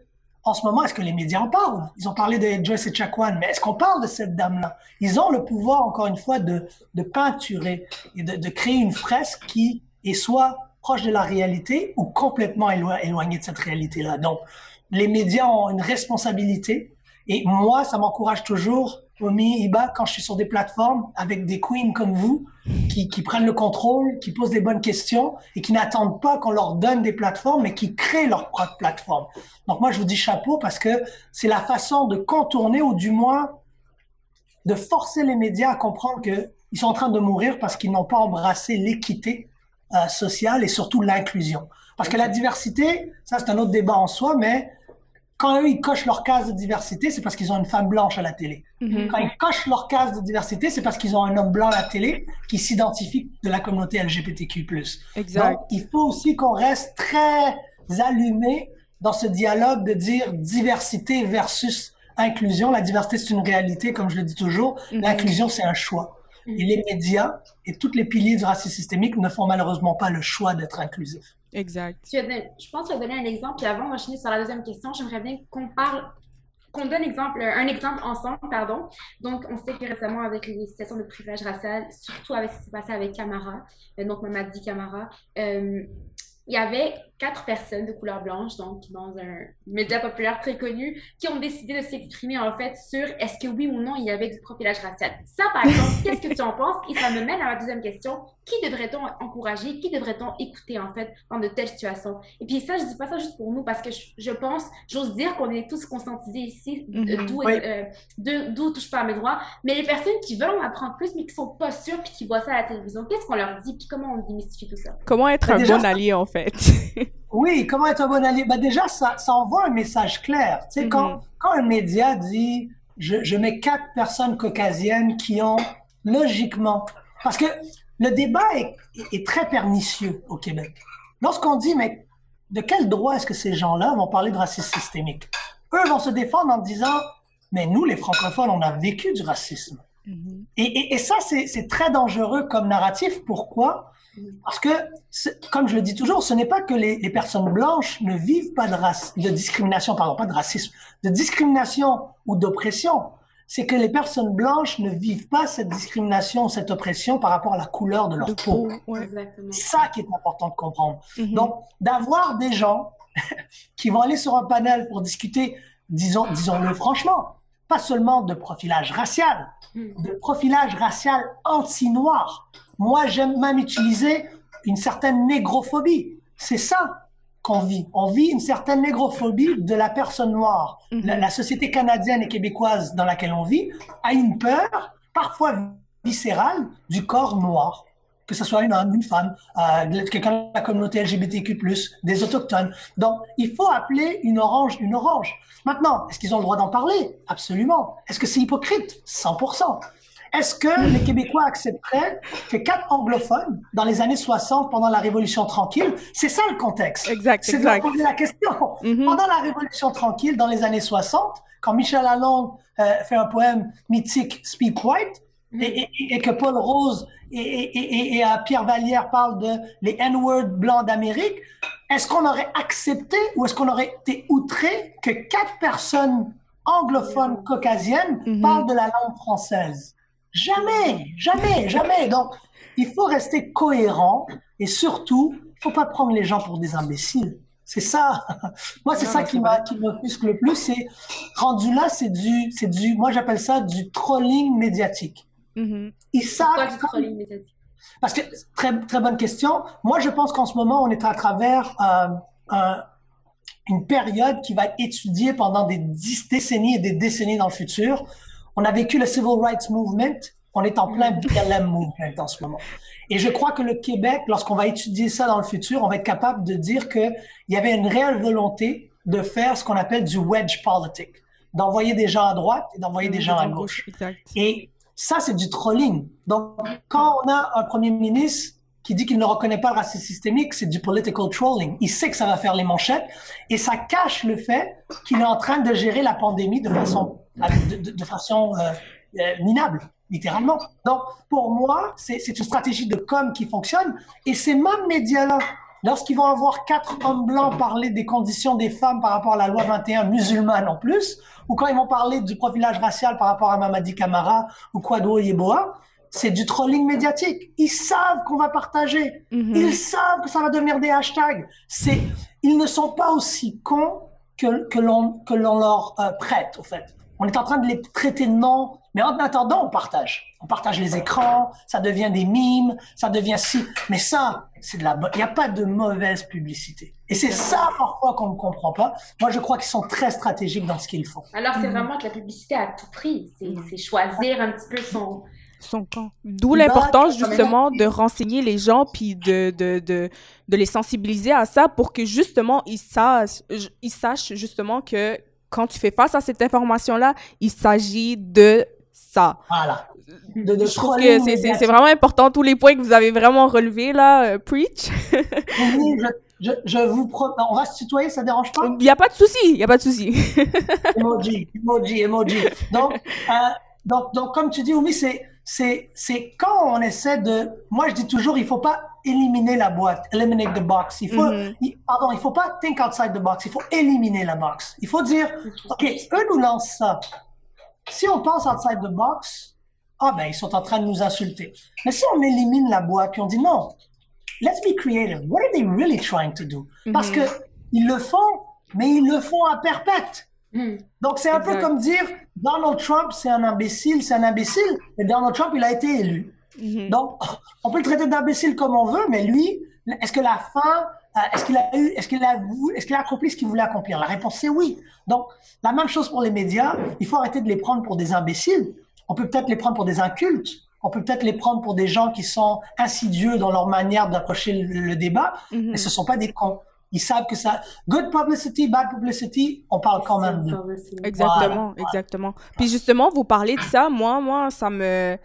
en ce moment, est-ce que les médias en parlent? Ils ont parlé de Joyce Echaquan, mais est-ce qu'on parle de cette dame-là? Ils ont le pouvoir, encore une fois, de, peinturer et de, de créer une fresque qui est soit proche de la réalité ou complètement éloigné de cette réalité-là. Donc, les médias ont une responsabilité et moi, ça m'encourage toujours, Omi, Iba, quand je suis sur des plateformes avec des queens comme vous, qui, qui prennent le contrôle, qui posent des bonnes questions et qui n'attendent pas qu'on leur donne des plateformes, mais qui créent leur propre plateforme. Donc moi, je vous dis chapeau parce que c'est la façon de contourner ou du moins de forcer les médias à comprendre qu'ils sont en train de mourir parce qu'ils n'ont pas embrassé l'équité euh, sociale et surtout l'inclusion. Parce que la diversité, ça c'est un autre débat en soi, mais quand eux ils cochent leur case de diversité, c'est parce qu'ils ont une femme blanche à la télé. Mm-hmm. Quand ils cochent leur case de diversité, c'est parce qu'ils ont un homme blanc à la télé qui s'identifie de la communauté LGBTQ+. Exact. Donc, il faut aussi qu'on reste très allumé dans ce dialogue de dire diversité versus inclusion. La diversité, c'est une réalité, comme je le dis toujours. Mm-hmm. L'inclusion, c'est un choix. Et les médias et tous les piliers du racisme systémique ne font malheureusement pas le choix d'être inclusifs. Exact. Je pense que tu as donné un exemple, puis avant d'enchaîner sur la deuxième question, j'aimerais bien qu'on parle, qu'on donne exemple, un exemple ensemble, pardon. Donc, on sait que récemment, avec les situations de privilège racial, surtout avec ce qui s'est passé avec Camara, euh, donc Mamadi Camara, euh, il y avait quatre personnes de couleur blanche, donc dans un média populaire très connu, qui ont décidé de s'exprimer en fait sur est-ce que oui ou non il y avait du profilage racial. Ça, par exemple, qu'est-ce que tu en penses? Et ça me mène à ma deuxième question. Qui devrait-on encourager? Qui devrait-on écouter en fait dans de telles situations? Et puis ça, je dis pas ça juste pour nous parce que je, je pense, j'ose dire qu'on est tous conscientisés ici, Mhm. d'où Oui. euh, touche pas à mes droits. Mais les personnes qui veulent en apprendre plus mais qui sont pas sûres puis qui voient ça à la télévision, qu'est-ce qu'on leur dit? Puis comment on démystifie tout ça? Comment être Mais un déjà, bon allié, en fait? Oui, comment être un bon allié? Ben déjà, ça, ça envoie un message clair. Tu sais, Mhm. quand, quand un média dit je, je mets quatre personnes caucasiennes qui ont logiquement. Parce que le débat est, est très pernicieux au Québec. Lorsqu'on dit, mais de quel droit est-ce que ces gens-là vont parler de racisme systémique? Eux vont se défendre en disant, mais nous, les francophones, on a vécu du racisme. Mhm. Et, et, et ça, c'est c'est très dangereux comme narratif. Pourquoi? Parce que, comme je le dis toujours, ce n'est pas que les, les personnes blanches ne vivent pas de, race, de discrimination, pardon, pas de racisme, de discrimination ou d'oppression. C'est que les personnes blanches ne vivent pas cette discrimination, cette oppression par rapport à la couleur de leur De peau. peau, ouais. Exactement. C'est ça qui est important de comprendre. Mhm. Donc, d'avoir des gens qui vont aller sur un panel pour discuter, disons, disons-le franchement, pas seulement de profilage racial, Mm. de profilage racial anti-noir. Moi, j'aime même utiliser une certaine négrophobie. C'est ça qu'on vit. On vit une certaine négrophobie de la personne noire. La, la société canadienne et québécoise dans laquelle on vit a une peur, parfois viscérale, du corps noir. Que ce soit une homme, une femme, euh, quelqu'un de la communauté LGBTQ+, des autochtones. Donc, il faut appeler une orange une orange. Maintenant, est-ce qu'ils ont le droit d'en parler? Absolument. Est-ce que c'est hypocrite? 100%. Est-ce que les Québécois accepteraient que quatre anglophones, dans les années 60, pendant la Révolution tranquille, c'est ça le contexte Exact, C'est de poser la question. Mhm. Pendant la Révolution tranquille, dans les années 60, quand Michel Lalonde euh, fait un poème mythique Speak White. Et, et- et que Paul Rose et, et- et- et, euh, Pierre Vallière parlent de les N-words blancs d'Amérique, est-ce qu'on aurait accepté ou est-ce qu'on aurait été outré que quatre personnes anglophones caucasiennes Mhm. parlent de la langue française? Jamais, jamais, jamais. Donc, il faut rester cohérent et surtout, il faut pas prendre les gens pour des imbéciles. C'est ça. Moi, c'est ça qui m'offusque le plus. C'est rendu là, c'est du, c'est du. Moi, j'appelle ça du trolling médiatique. Mhm. Ils savent. Parce que très très bonne question. Moi, je pense qu'en ce moment, on est à travers euh, un- une période qui va être étudiée pendant des dix décennies et des décennies dans le futur. On a vécu le Civil Rights Movement. On est en plein BLM Movement en ce moment. Et je crois que le Québec, lorsqu'on va étudier ça dans le futur, on va être capable de dire qu'il y avait une réelle volonté de faire ce qu'on appelle du wedge politic. d'envoyer des gens à droite et d'envoyer des gens à gauche. Exact. Et ça, c'est du trolling. Donc, quand on a un premier ministre qui dit qu'il ne reconnaît pas le racisme systémique, c'est du political trolling. Il sait que ça va faire les manchettes et ça cache le fait qu'il est en train de gérer la pandémie de façon, de, façon euh, euh, minable, littéralement. Donc, pour moi, c'est une stratégie de com qui fonctionne et ces mêmes médias-là, lorsqu'ils vont avoir quatre hommes blancs parler des conditions des femmes par rapport à la loi 21 musulmane en plus, ou quand ils vont parler du profilage racial par rapport à Mamadi Camara ou Kwadwo Yeboah, c'est du trolling médiatique. Ils savent qu'on va partager. Mhm. Ils savent que ça va devenir des hashtags. C'est, ils ne sont pas aussi cons que, que l'on, que l'on leur euh, prête, au fait. On est en train de les traiter de noms, mais en attendant, on partage. On partage les écrans, ça devient des mimes, ça devient si. Mais ça, c'est de la, il n'y a pas de mauvaise publicité. Et c'est ça parfois qu'on ne comprend pas. Moi, je crois qu'ils sont très stratégiques dans ce qu'ils font. Alors, c'est Mhm. vraiment de la publicité à tout prix. C'est choisir un petit peu son. son camp. D'où Bah, l'importance ça justement de renseigner les gens puis de, de, de, de les sensibiliser à ça pour que justement ils sachent, ils sachent justement que quand tu fais face à cette information-là, il s'agit de ça. Voilà. De, de Je trouve que c'est- vraiment important, tous les points que vous avez vraiment relevés là, euh, preach. Oui, je, je, je vous promets. On va se tutoyer, ça dérange pas? Il n'y a pas de souci, il n'y a pas de souci. Emoji, emoji, emoji. Donc, euh, donc, donc, comme tu dis, Oumi, c'est, quand on essaie de. Moi, je dis toujours, il faut pas éliminer la boîte, eliminate the box. Il faut, Mhm. il- pardon, il faut pas think outside the box. Il faut éliminer la box. Il faut dire, OK, eux nous lancent ça. Si on pense outside the box, ah ben, ils sont en train de nous insulter. Mais si on élimine la boîte, puis on dit non, let's be creative. What are they really trying to do? Parce Mhm. que ils le font, mais ils le font à perpète. Hmm. Donc, c'est un peu comme dire Donald Trump, c'est un imbécile, c'est un imbécile, et Donald Trump, il a été élu. Mhm. Donc, on peut le traiter d'imbécile comme on veut, mais lui, est-ce que la fin, est-ce qu'il a eu, est-ce qu'il a, est-ce qu'il a accompli ce qu'il voulait accomplir? La réponse, c'est oui. Donc, la même chose pour les médias, il faut arrêter de les prendre pour des imbéciles. On peut peut-être les prendre pour des incultes. On peut peut-être les prendre pour des gens qui sont insidieux dans leur manière d'approcher le, le débat, Mhm. mais ce sont pas des cons. Ils savent que ça, good publicity, bad publicity, on parle quand même de. Exactement, Voilà. exactement. Puis justement, vous parlez de ça, moi, moi, ça me,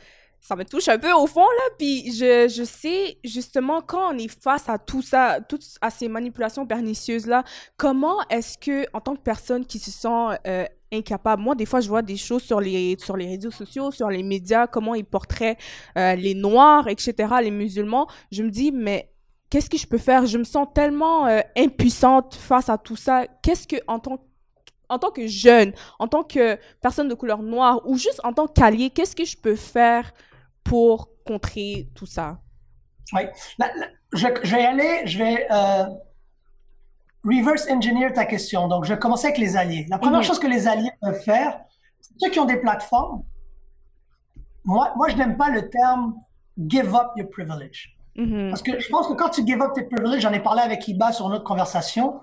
ça me touche un peu au fond, là. Puis je, je sais, justement, quand on est face à tout ça, toutes à ces manipulations pernicieuses-là, comment est-ce que, en tant que personne qui se sent euh, incapable, moi, des fois, je vois des choses sur les, sur les réseaux sociaux, sur les médias, comment ils portraient euh, les Noirs, etc., les musulmans, je me dis, mais qu'est-ce que je peux faire? Je me sens tellement euh, impuissante face à tout ça. Qu'est-ce que, en tant, en tant que jeune, en tant que personne de couleur noire ou juste en tant qu'allié, qu'est-ce que je peux faire pour contrer tout ça? Oui. La- la- je, je vais aller, je vais euh, reverse engineer ta question. Donc, je vais commencer avec les alliés. La première Mhm. chose que les alliés peuvent faire, ceux qui ont des plateformes. Moi, moi je n'aime pas le terme give up your privilege. Mhm. Parce que je pense que quand tu give up tes privilèges, j'en ai parlé avec Iba sur notre conversation,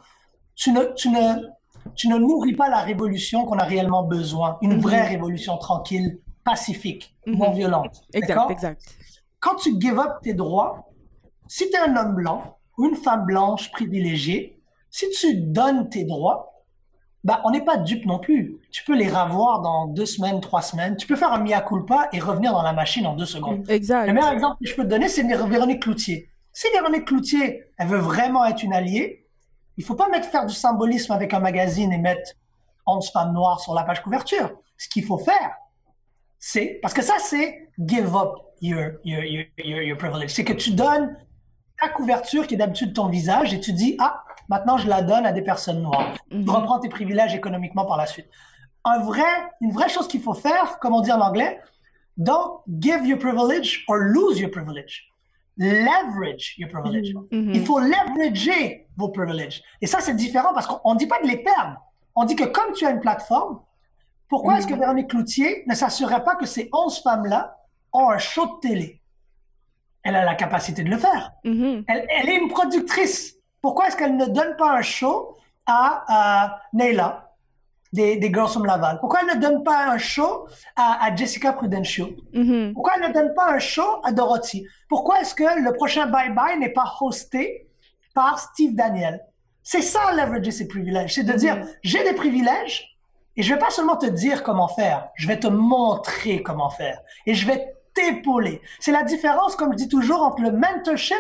tu ne, tu ne, tu ne nourris pas la révolution qu'on a réellement besoin. Une Mhm. vraie révolution tranquille, pacifique, Mhm. non violente. Exact, exact. quand tu give up tes droits, si tu es un homme blanc ou une femme blanche privilégiée, si tu donnes tes droits, bah, on n'est pas dupe non plus. Tu peux les ravoir dans deux semaines, trois semaines. Tu peux faire un mea culpa et revenir dans la machine en deux secondes. Exact. Le meilleur exemple que je peux te donner, c'est Vé- Véronique Cloutier. Si Véronique Cloutier, elle veut vraiment être une alliée, il faut pas mettre faire du symbolisme avec un magazine et mettre 11 femmes noires sur la page couverture. Ce qu'il faut faire, c'est, parce que ça, c'est give up your, your, your, your, privilege. C'est que tu donnes ta couverture qui est d'habitude ton visage et tu dis, ah, maintenant je la donne à des personnes noires. Tu Mhm. reprends tes privilèges économiquement par la suite. Un vrai, une vraie chose qu'il faut faire, comme on dit en anglais, don't give your privilege or lose your privilege. Leverage your privilege. Mhm. Il faut leverager vos privilèges. Et ça, c'est différent parce qu'on ne dit pas de les perdre. On dit que comme tu as une plateforme, pourquoi est-ce que Véronique Cloutier ne s'assurerait pas que ces 11 femmes-là ont un show de télé? Elle a la capacité de le faire. Mhm. Elle, elle est une productrice. Pourquoi est-ce qu'elle ne donne pas un show à, à Neila des, des Girls from Laval? Pourquoi elle ne donne pas un show à, à Jessica Prudencio? Mhm. Pourquoi elle ne donne pas un show à Dorothy? Pourquoi est-ce que le prochain Bye Bye n'est pas hosté par Steve Daniel? C'est ça, leverager ses privilèges. C'est de dire, j'ai des privilèges Et je vais pas seulement te dire comment faire, je vais te montrer comment faire. Et je vais t'épauler. C'est la différence, comme je dis toujours, entre le mentorship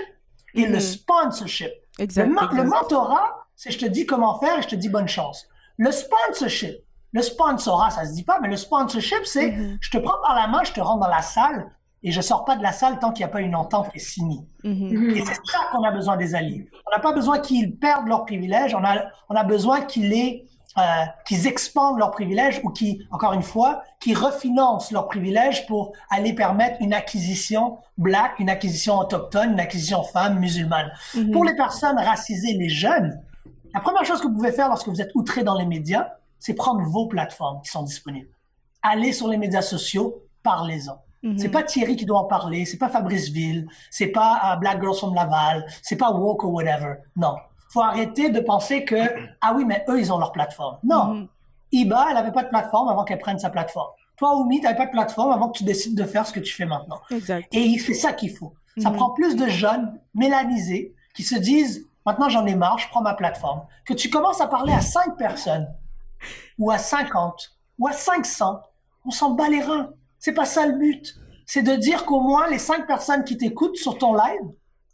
et le Mhm. sponsorship. Exact. Le, mentorat, c'est je te dis comment faire et je te dis bonne chance. Le sponsorship, le sponsorat, ça se dit pas, mais le sponsorship, c'est Mhm. je te prends par la main, je te rentre dans la salle et je sors pas de la salle tant qu'il n'y a pas une entente qui est signée. Mhm. Et c'est ça qu'on a besoin des alliés. On n'a pas besoin qu'ils perdent leurs privilèges, on a, on a besoin qu'ils les, euh, qu'ils expandent leurs privilèges ou qui, encore une fois, qu'ils refinancent leurs privilèges pour aller permettre une acquisition black, une acquisition autochtone, une acquisition femme, musulmane. Mhm. Pour les personnes racisées, les jeunes, la première chose que vous pouvez faire lorsque vous êtes outré dans les médias, c'est prendre vos plateformes qui sont disponibles. Allez sur les médias sociaux, parlez-en. Mhm. C'est pas Thierry qui doit en parler, c'est pas Fabrice Ville, c'est pas euh, Black Girls from Laval, c'est pas Woke ou whatever. Non. Faut arrêter de penser que, ah oui, mais eux, ils ont leur plateforme. Non. Mhm. Iba, elle avait pas de plateforme avant qu'elle prenne sa plateforme. Toi, Oumi, t'avais pas de plateforme avant que tu décides de faire ce que tu fais maintenant. Exact. Et c'est ça qu'il faut. Ça Mhm. prend plus de jeunes mélanisés qui se disent, maintenant j'en ai marre, je prends ma plateforme. Que tu commences à parler à 5 personnes, ou à 50, ou à 500, on s'en bat les reins. C'est pas ça le but. C'est de dire qu'au moins les 5 personnes qui t'écoutent sur ton live,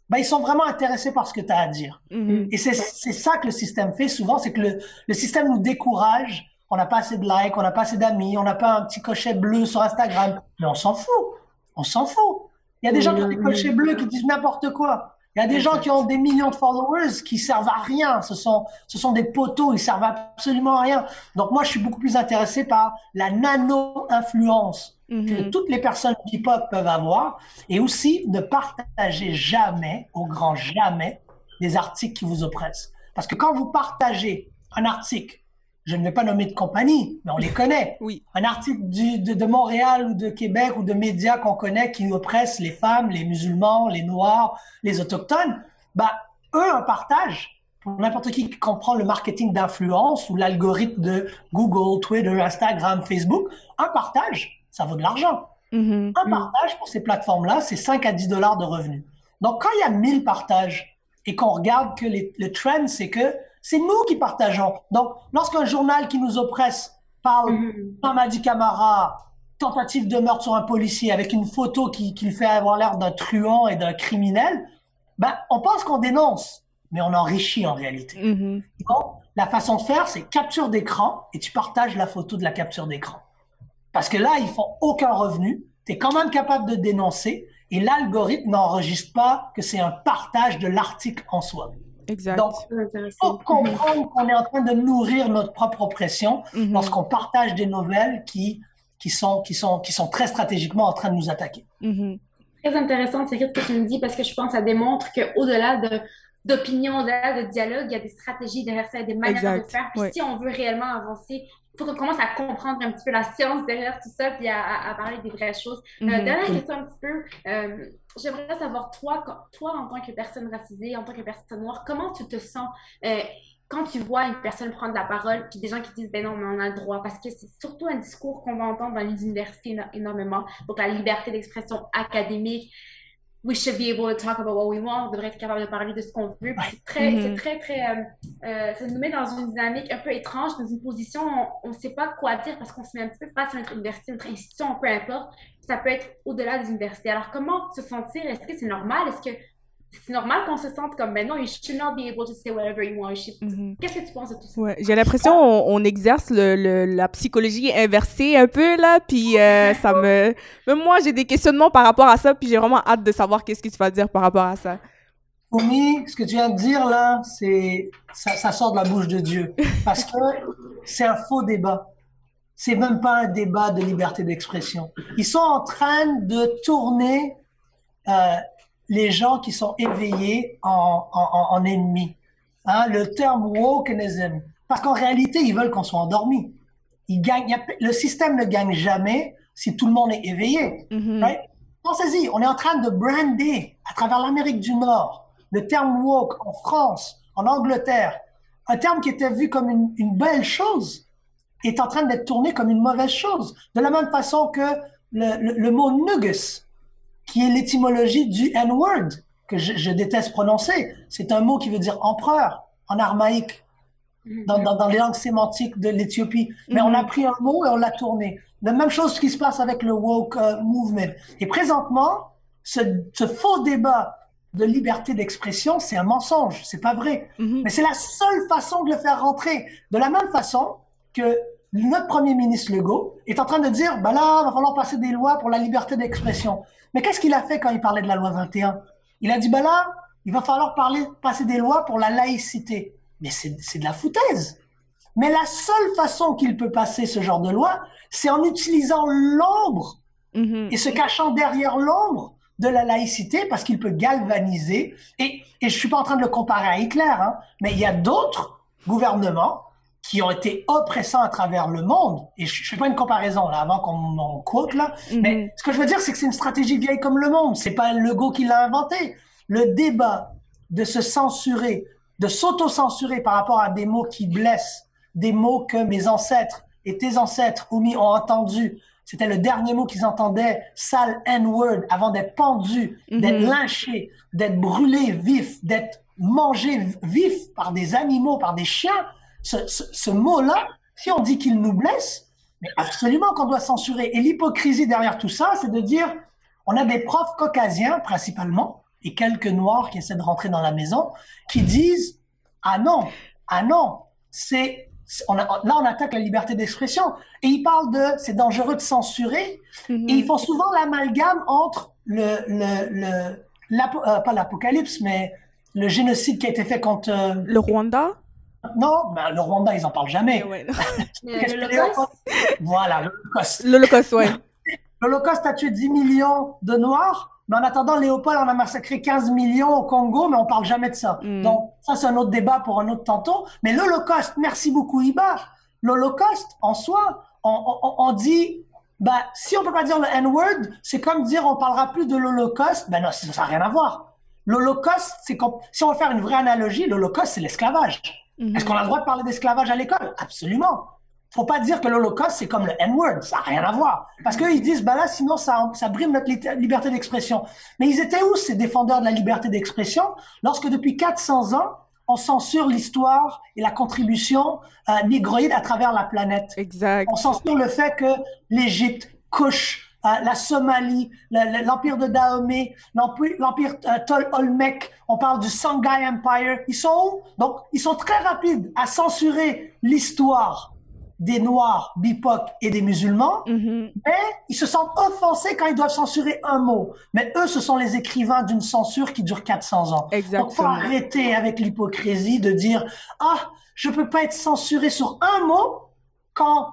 ben, ils sont vraiment intéressés par ce que tu as à dire. Mhm. Et c'est c'est ça que le système fait souvent, c'est que le, le système nous décourage. On n'a pas assez de likes, on n'a pas assez d'amis, on n'a pas un petit cochet bleu sur Instagram. Mais on s'en fout. On s'en fout. Il y a des gens qui ont des cochets bleus qui disent n'importe quoi. Il y a des gens qui ont des millions de followers qui servent à rien. Ce sont, ce sont des poteaux, ils servent absolument à rien. Donc moi, je suis beaucoup plus intéressé par la nano-influence que Mhm. toutes les personnes hip-hop peuvent avoir et aussi ne partagez jamais, au grand jamais, des articles qui vous oppressent. Parce que quand vous partagez un article, je ne vais pas nommer de compagnie, mais on les connaît, Oui. un article du- de, de Montréal ou de Québec ou de médias qu'on connaît qui oppressent les femmes, les musulmans, les noirs, les autochtones, bah, eux, un partage, pour n'importe qui qui comprend le marketing d'influence ou l'algorithme de Google, Twitter, Instagram, Facebook, un partage, ça vaut de l'argent. Mhm. Un partage pour ces plateformes-là, c'est 5 à 10 dollars de revenus. Donc, quand il y a 1000 partages et qu'on regarde que les- le trend, c'est que c'est nous qui partageons. Donc, lorsqu'un journal qui nous oppresse parle Mhm. Mamadi Camara, tentative de meurtre sur un policier avec une photo qui, qui le fait avoir l'air d'un truand et d'un criminel, ben, on pense qu'on dénonce, mais on enrichit en réalité. Mhm. Donc, la façon de faire, c'est capture d'écran et tu partages la photo de la capture d'écran. Parce que là, ils font aucun revenu, tu es quand même capable de dénoncer et l'algorithme n'enregistre pas que c'est un partage de l'article en soi. Exact. Donc, il faut comprendre qu'on est en train de nourrir notre propre oppression Mhm. lorsqu'on partage des nouvelles qui, qui, sont, qui, sont, qui sont très stratégiquement en train de nous attaquer. Mhm. Très intéressant, c'est ce que tu me dis parce que je pense que ça démontre qu'au-delà de d'opinion, au-delà de dialogue, il y a des stratégies derrière ça, il y a des manières Exact, de faire. Puis si on veut réellement avancer, il faut qu'on commence à comprendre un petit peu la science derrière tout ça, puis à, à- à parler des vraies choses. Euh, Mhm. dernière question un petit peu, euh, j'aimerais savoir, toi, quand- toi, en tant que personne racisée, en tant que personne noire, comment tu te sens euh, quand tu vois une personne prendre la parole, puis des gens qui disent, ben non, mais on a le droit, parce que c'est surtout un discours qu'on va entendre dans les universités éno- énormément, donc la liberté d'expression académique, we should be able to talk about what we want, on devrait être capable de parler de ce qu'on veut, c'est très, c'est très, très, euh, euh, ça nous met dans une dynamique un peu étrange, dans une position où on ne sait pas quoi dire parce qu'on se met un petit peu face à notre université, notre institution, peu importe. Ça peut être au-delà des universités. Alors, comment se sentir? Est-ce que c'est normal? Est-ce que c'est normal qu'on se sente comme, non, you should not be able to say whatever you want. You should- Mhm. Qu'est-ce que tu penses de tout ça? Ouais, j'ai l'impression on, on exerce le, le- la psychologie inversée un peu là, puis euh, ça me même moi j'ai des questionnements par rapport à ça, puis j'ai vraiment hâte de savoir qu'est-ce que tu vas dire par rapport à ça. Oumi, ce que tu viens de dire là, c'est ça, ça sort de la bouche de Dieu. Parce que c'est un faux débat. C'est même pas un débat de liberté d'expression. Ils sont en train de tourner euh, les gens qui sont éveillés en, en, en- en ennemis. Hein, le terme wokeism. Parce qu'en réalité, ils veulent qu'on soit endormi. Ils gagnent, a- le système ne gagne jamais si tout le monde est éveillé. Mhm. Right? Pensez-y, on est en train de brander à travers l'Amérique du Nord le terme woke en France, en Angleterre, un terme qui était vu comme une, une belle chose est en train d'être tourné comme une mauvaise chose. De la même façon que le, le- le mot nugus, qui est l'étymologie du N-word, que je, je déteste prononcer, c'est un mot qui veut dire empereur en armaïque. dans, dans, dans les langues sémantiques de l'Éthiopie. Mais on a pris un mot et on l'a tourné. La même chose qui se passe avec le woke euh, movement. Et présentement, ce, ce faux débat de liberté d'expression, c'est un mensonge, c'est pas vrai. Mhm. Mais c'est la seule façon de le faire rentrer. De la même façon que notre premier ministre Legault est en train de dire, bah là, va falloir passer des lois pour la liberté d'expression. Mais qu'est-ce qu'il a fait quand il parlait de la loi 21 Il a dit, bah là, il va falloir parler, passer des lois pour la laïcité. Mais c'est c'est de la foutaise. Mais la seule façon qu'il peut passer ce genre de loi, c'est en utilisant l'ombre Mhm. et se cachant derrière l'ombre de la laïcité parce qu'il peut galvaniser. Et, et je suis pas en train de le comparer à Hitler, hein, mais il y a d'autres gouvernements qui ont été oppressants à travers le monde. Et je, je fais pas une comparaison là avant qu'on m'en quote là, Mhm. mais ce que je veux dire, c'est que c'est une stratégie vieille comme le monde. C'est pas Legault qui l'a inventé. Le débat de se censurer, de s'auto-censurer par rapport à des mots qui blessent, des mots que mes ancêtres et tes ancêtres, Oumi, ont entendus. C'était le dernier mot qu'ils entendaient, sale N-word, avant d'être pendus, d'être Mhm. lynchés, d'être brûlés vifs, d'être mangés vifs par des animaux, par des chiens. Ce, ce, ce mot-là, si on dit qu'il nous blesse, mais absolument qu'on doit censurer. Et l'hypocrisie derrière tout ça, c'est de dire, on a des profs caucasiens principalement, et quelques noirs qui essaient de rentrer dans la maison, qui disent, ah non, ah non, c'est, on a- là on attaque la liberté d'expression. Et ils parlent de, c'est dangereux de censurer, Mhm. et ils font souvent l'amalgame entre le, le, le l'apo- euh, pas l'apocalypse, mais le génocide qui a été fait contre, euh, Le Rwanda non, ben, le Rwanda, ils en parlent jamais. Ouais, Mais Qu'est-ce que l'Holocauste, Voilà, l'Holocauste. L'Holocauste, ouais. L'Holocauste a tué 10 millions de Noirs, mais en attendant, Léopold en a massacré 15 millions au Congo, mais on parle jamais de ça. Mm. Donc, ça, c'est un autre débat pour un autre tantôt. Mais l'Holocauste, merci beaucoup, Iba. L'Holocauste, en soi, on, on- on dit, bah, si on peut pas dire le N-word, c'est comme dire on parlera plus de l'Holocauste. Ben non, ça n'a rien à voir. L'Holocauste, c'est comme, si on veut faire une vraie analogie, l'Holocauste, c'est l'esclavage. Mhm. Est-ce qu'on a le droit de parler d'esclavage à l'école? Absolument. Faut pas dire que l'Holocauste, c'est comme le N-word. Ça n'a rien à voir. Parce qu'eux, ils disent, bah là, sinon, ça, ça brime notre li- liberté d'expression. Mais ils étaient où, ces défendeurs de la liberté d'expression, lorsque depuis 400 ans, on censure l'histoire et la contribution euh, négroïde à travers la planète? Exact. On censure le fait que l'Égypte, euh, la Somalie, le- le- l'empire de Dahomey, l'empire, euh, Tol Olmec, on parle du Songhai Empire, ils sont où? Donc, ils sont très rapides à censurer l'histoire des Noirs, BIPOC et des musulmans, Mhm. mais ils se sentent offensés quand ils doivent censurer un mot. Mais eux, ce sont les écrivains d'une censure qui dure 400 ans. Donc, faut Exactement. arrêter avec l'hypocrisie de dire ah je peux pas être censuré sur un mot quand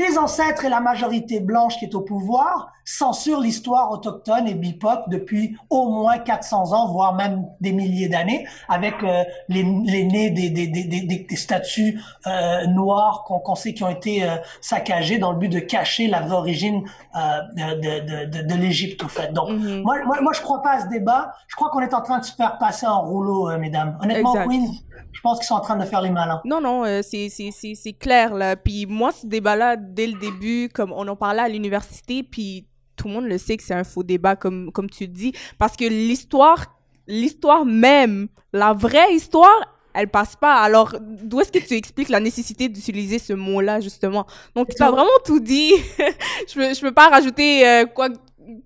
tes ancêtres et la majorité blanche qui est au pouvoir censurent l'histoire autochtone et BIPOC depuis au moins 400 ans, voire même des milliers d'années, avec euh, les, les nez des, des, des, des, des- statues euh, noires qu'on qu'on sait qui ont été euh, saccagées dans le but de cacher la vraie origine euh, de, de, de, de l'Égypte, au fait. Donc, Mhm. moi, moi, moi, je crois pas à ce débat. Je crois qu'on est en train de se faire passer en rouleau, euh, mesdames. Honnêtement, Exact. Queen, je pense qu'ils sont en train de faire les malins. Non, non, euh, c'est clair, là. Puis moi, ce débat-là, dès le début, comme on en parlait à l'université, puis tout le monde le sait que c'est un faux débat, comme, comme tu dis, parce que l'histoire, l'histoire même, la vraie histoire, elle passe pas. Alors, d'où est-ce que tu expliques la nécessité d'utiliser ce mot-là, justement? Donc, tu as vraiment tout dit. je peux, je peux pas rajouter euh, quoi,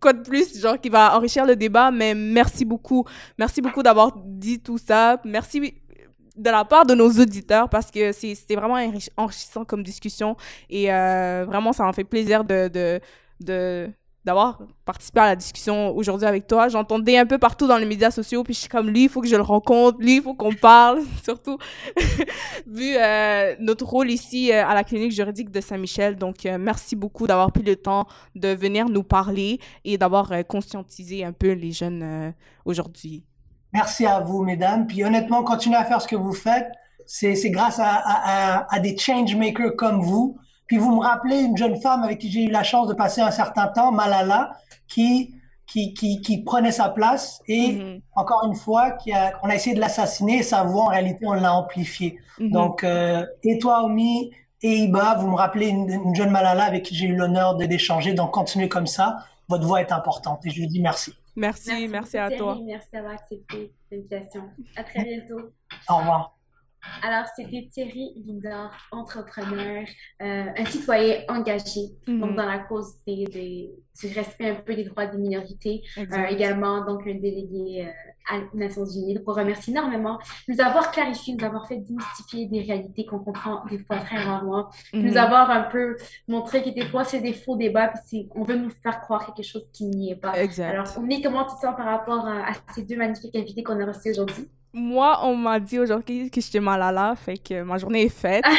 quoi de plus, genre, qui va enrichir le débat, mais merci beaucoup. Merci beaucoup d'avoir dit tout ça. Merci de la part de nos auditeurs parce que c'était vraiment enrichi- enrichissant comme discussion et euh, vraiment ça m'a fait plaisir de d'avoir participé à la discussion aujourd'hui avec toi. J'entendais un peu partout dans les médias sociaux, puis je suis comme, lui, il faut que je le rencontre, lui, il faut qu'on parle, surtout vu euh, notre rôle ici euh, à la clinique juridique de Saint-Michel. Donc, merci beaucoup d'avoir pris le temps de venir nous parler et d'avoir conscientisé un peu les jeunes aujourd'hui. Merci à vous, mesdames. Puis honnêtement, continuez à faire ce que vous faites. C'est grâce à, à, à, à des changemakers comme vous. Puis vous me rappelez une jeune femme avec qui j'ai eu la chance de passer un certain temps, Malala, qui qui, qui, qui prenait sa place et Mhm. encore une fois, qui a, on a essayé de l'assassiner et sa voix, en réalité, on l'a amplifiée. Mhm. Donc, euh, et toi, Omi, et Iba, vous me rappelez une, une jeune Malala avec qui j'ai eu l'honneur de- d'échanger. Donc, continuez comme ça. Votre voix est importante et je vous dis merci. Merci, merci, beaucoup, à toi. Thierry. Merci d'avoir accepté l'invitation. À très bientôt. Au revoir. Alors, c'était Thierry Lindor, entrepreneur, euh, un citoyen engagé donc Mhm. dans la cause des, des- du respect un peu des droits des minorités, euh, également donc un délégué euh, aux Nations Unies. Donc, on remercie énormément de nous avoir clarifié, de nous avoir fait démystifier des réalités qu'on comprend des fois très rarement, de nous Mhm. avoir un peu montré que des fois c'est des faux débats, puis on veut nous faire croire quelque chose qui n'y est pas. Exact. Alors, on est comment tu te sens par rapport à, à ces deux magnifiques invités qu'on a reçus aujourd'hui? Moi, on m'a dit aujourd'hui que j'étais malala, fait que ma journée est faite.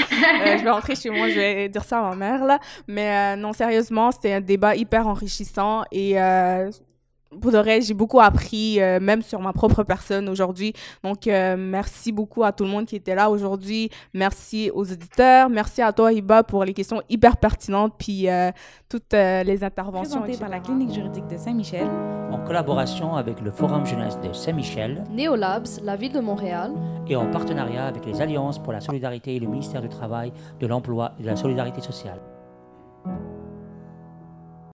Euh, je vais rentrer chez moi, je vais dire ça à ma mère, là. Mais euh, non, sérieusement, c'était un débat hyper enrichissant et euh, pour de vrai, j'ai beaucoup appris, euh, même sur ma propre personne aujourd'hui. Donc, euh, merci beaucoup à tout le monde qui était là aujourd'hui. Merci aux auditeurs. Merci à toi, Iba, pour les questions hyper pertinentes puis euh, toutes euh, les interventions. Présenté par la clinique juridique de Saint-Michel en collaboration avec le Forum jeunesse de Saint-Michel Neolabs, la ville de Montréal. et en partenariat avec les Alliances pour la solidarité et le ministère du Travail, de l'Emploi et de la Solidarité sociale.